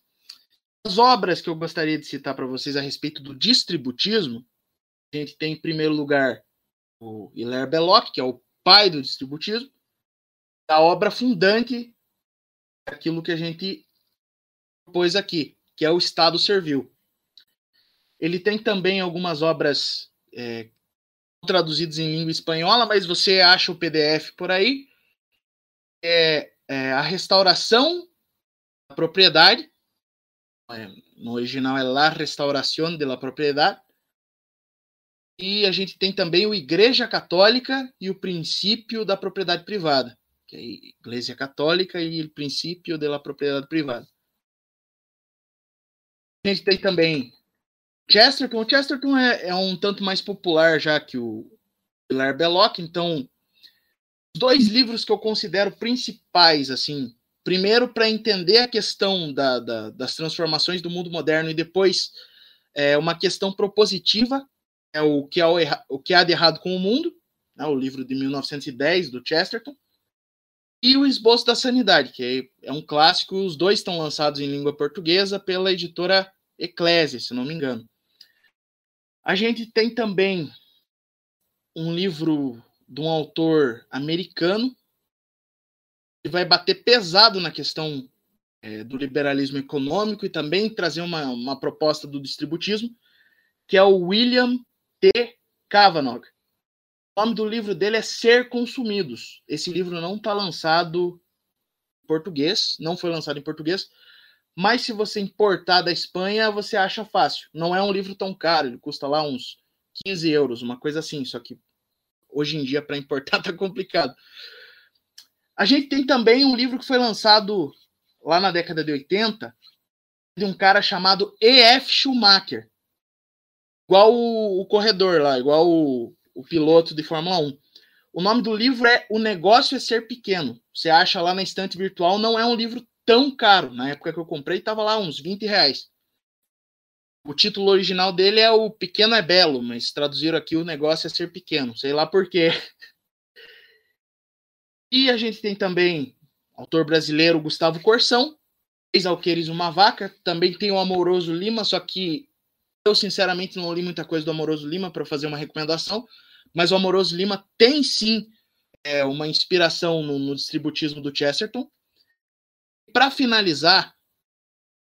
As obras que eu gostaria de citar para vocês a respeito do distributismo, a gente tem em primeiro lugar o Hilaire Belloc, que é o pai do distributismo, da obra fundante daquilo que a gente propôs aqui, que é o Estado Servil. Ele tem também algumas obras é, traduzidas em língua espanhola, mas você acha o PDF por aí. É, é a restauração da propriedade. É, no original é La Restauración de la Propriedade. E a gente tem também o Igreja Católica e o Princípio da Propriedade Privada, que é a Igreja Católica e o Princípio da Propriedade Privada. A gente tem também Chesterton. O Chesterton é, é um tanto mais popular já que o Hilaire Belloc, então os dois livros que eu considero principais, assim, primeiro para entender a questão da, da, das transformações do mundo moderno e depois é, uma questão propositiva, é o que, é o, o que há de errado com o mundo, né, o livro de 1910 do Chesterton, e o Esboço da Sanidade, que é, é um clássico, os dois estão lançados em língua portuguesa pela editora Eclésia, se não me engano. A gente tem também um livro de um autor americano que vai bater pesado na questão é, do liberalismo econômico e também trazer uma, uma proposta do distributismo, que é o William T. Cavanaugh. O nome do livro dele é Ser Consumidos. Esse livro não está lançado em português, não foi lançado em português, mas se você importar da Espanha, você acha fácil. Não é um livro tão caro, ele custa lá uns 15 euros, uma coisa assim. Só que hoje em dia, para importar, *laughs* tá complicado. A gente tem também um livro que foi lançado lá na década de 80, de um cara chamado E.F. Schumacher. Igual o, o corredor lá, igual o, o piloto de Fórmula 1. O nome do livro é O Negócio é Ser Pequeno. Você acha lá na estante virtual, não é um livro tão caro. Na época que eu comprei, estava lá uns 20 reais. O título original dele é O Pequeno é Belo, mas traduziram aqui o negócio é ser pequeno. Sei lá por quê. *laughs* E a gente tem também autor brasileiro Gustavo Corsão, fez Alqueires Uma Vaca. Também tem o Amoroso Lima, só que eu sinceramente não li muita coisa do Amoroso Lima para fazer uma recomendação, mas o Amoroso Lima tem sim é, uma inspiração no, no distributismo do Chesterton. Para finalizar,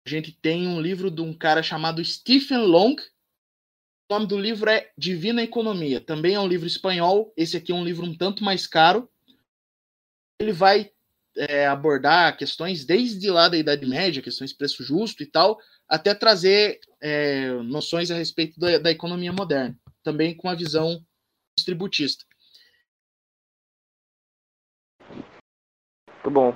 a gente tem um livro de um cara chamado Stephen Long. O nome do livro é Divina Economia. Também é um livro espanhol. Esse aqui é um livro um tanto mais caro. Ele vai é, abordar questões desde lá da Idade Média, questões de preço justo e tal, até trazer é, noções a respeito da, da economia moderna, também com a visão distributista. Muito bom.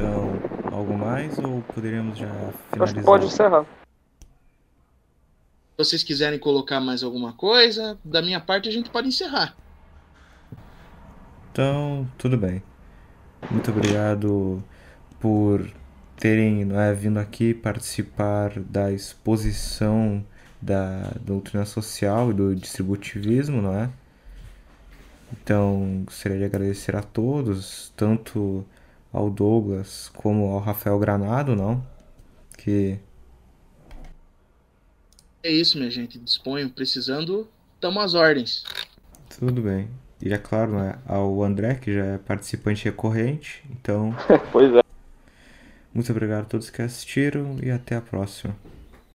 Então, algo mais ou poderíamos já finalizar? Acho que pode encerrar. Se vocês quiserem colocar mais alguma coisa, da minha parte a gente pode encerrar. Então, tudo bem. Muito obrigado por terem é, vindo aqui participar da exposição da doutrina social e do distributivismo, não é? Então, gostaria de agradecer a todos, tanto ao Douglas como ao Rafael Granado, não? Que. É isso, minha gente. Disponho. Precisando, estamos às ordens. Tudo bem. E é claro, né, ao André, que já é participante recorrente. Então. *laughs* pois é. Muito obrigado a todos que assistiram e até a próxima.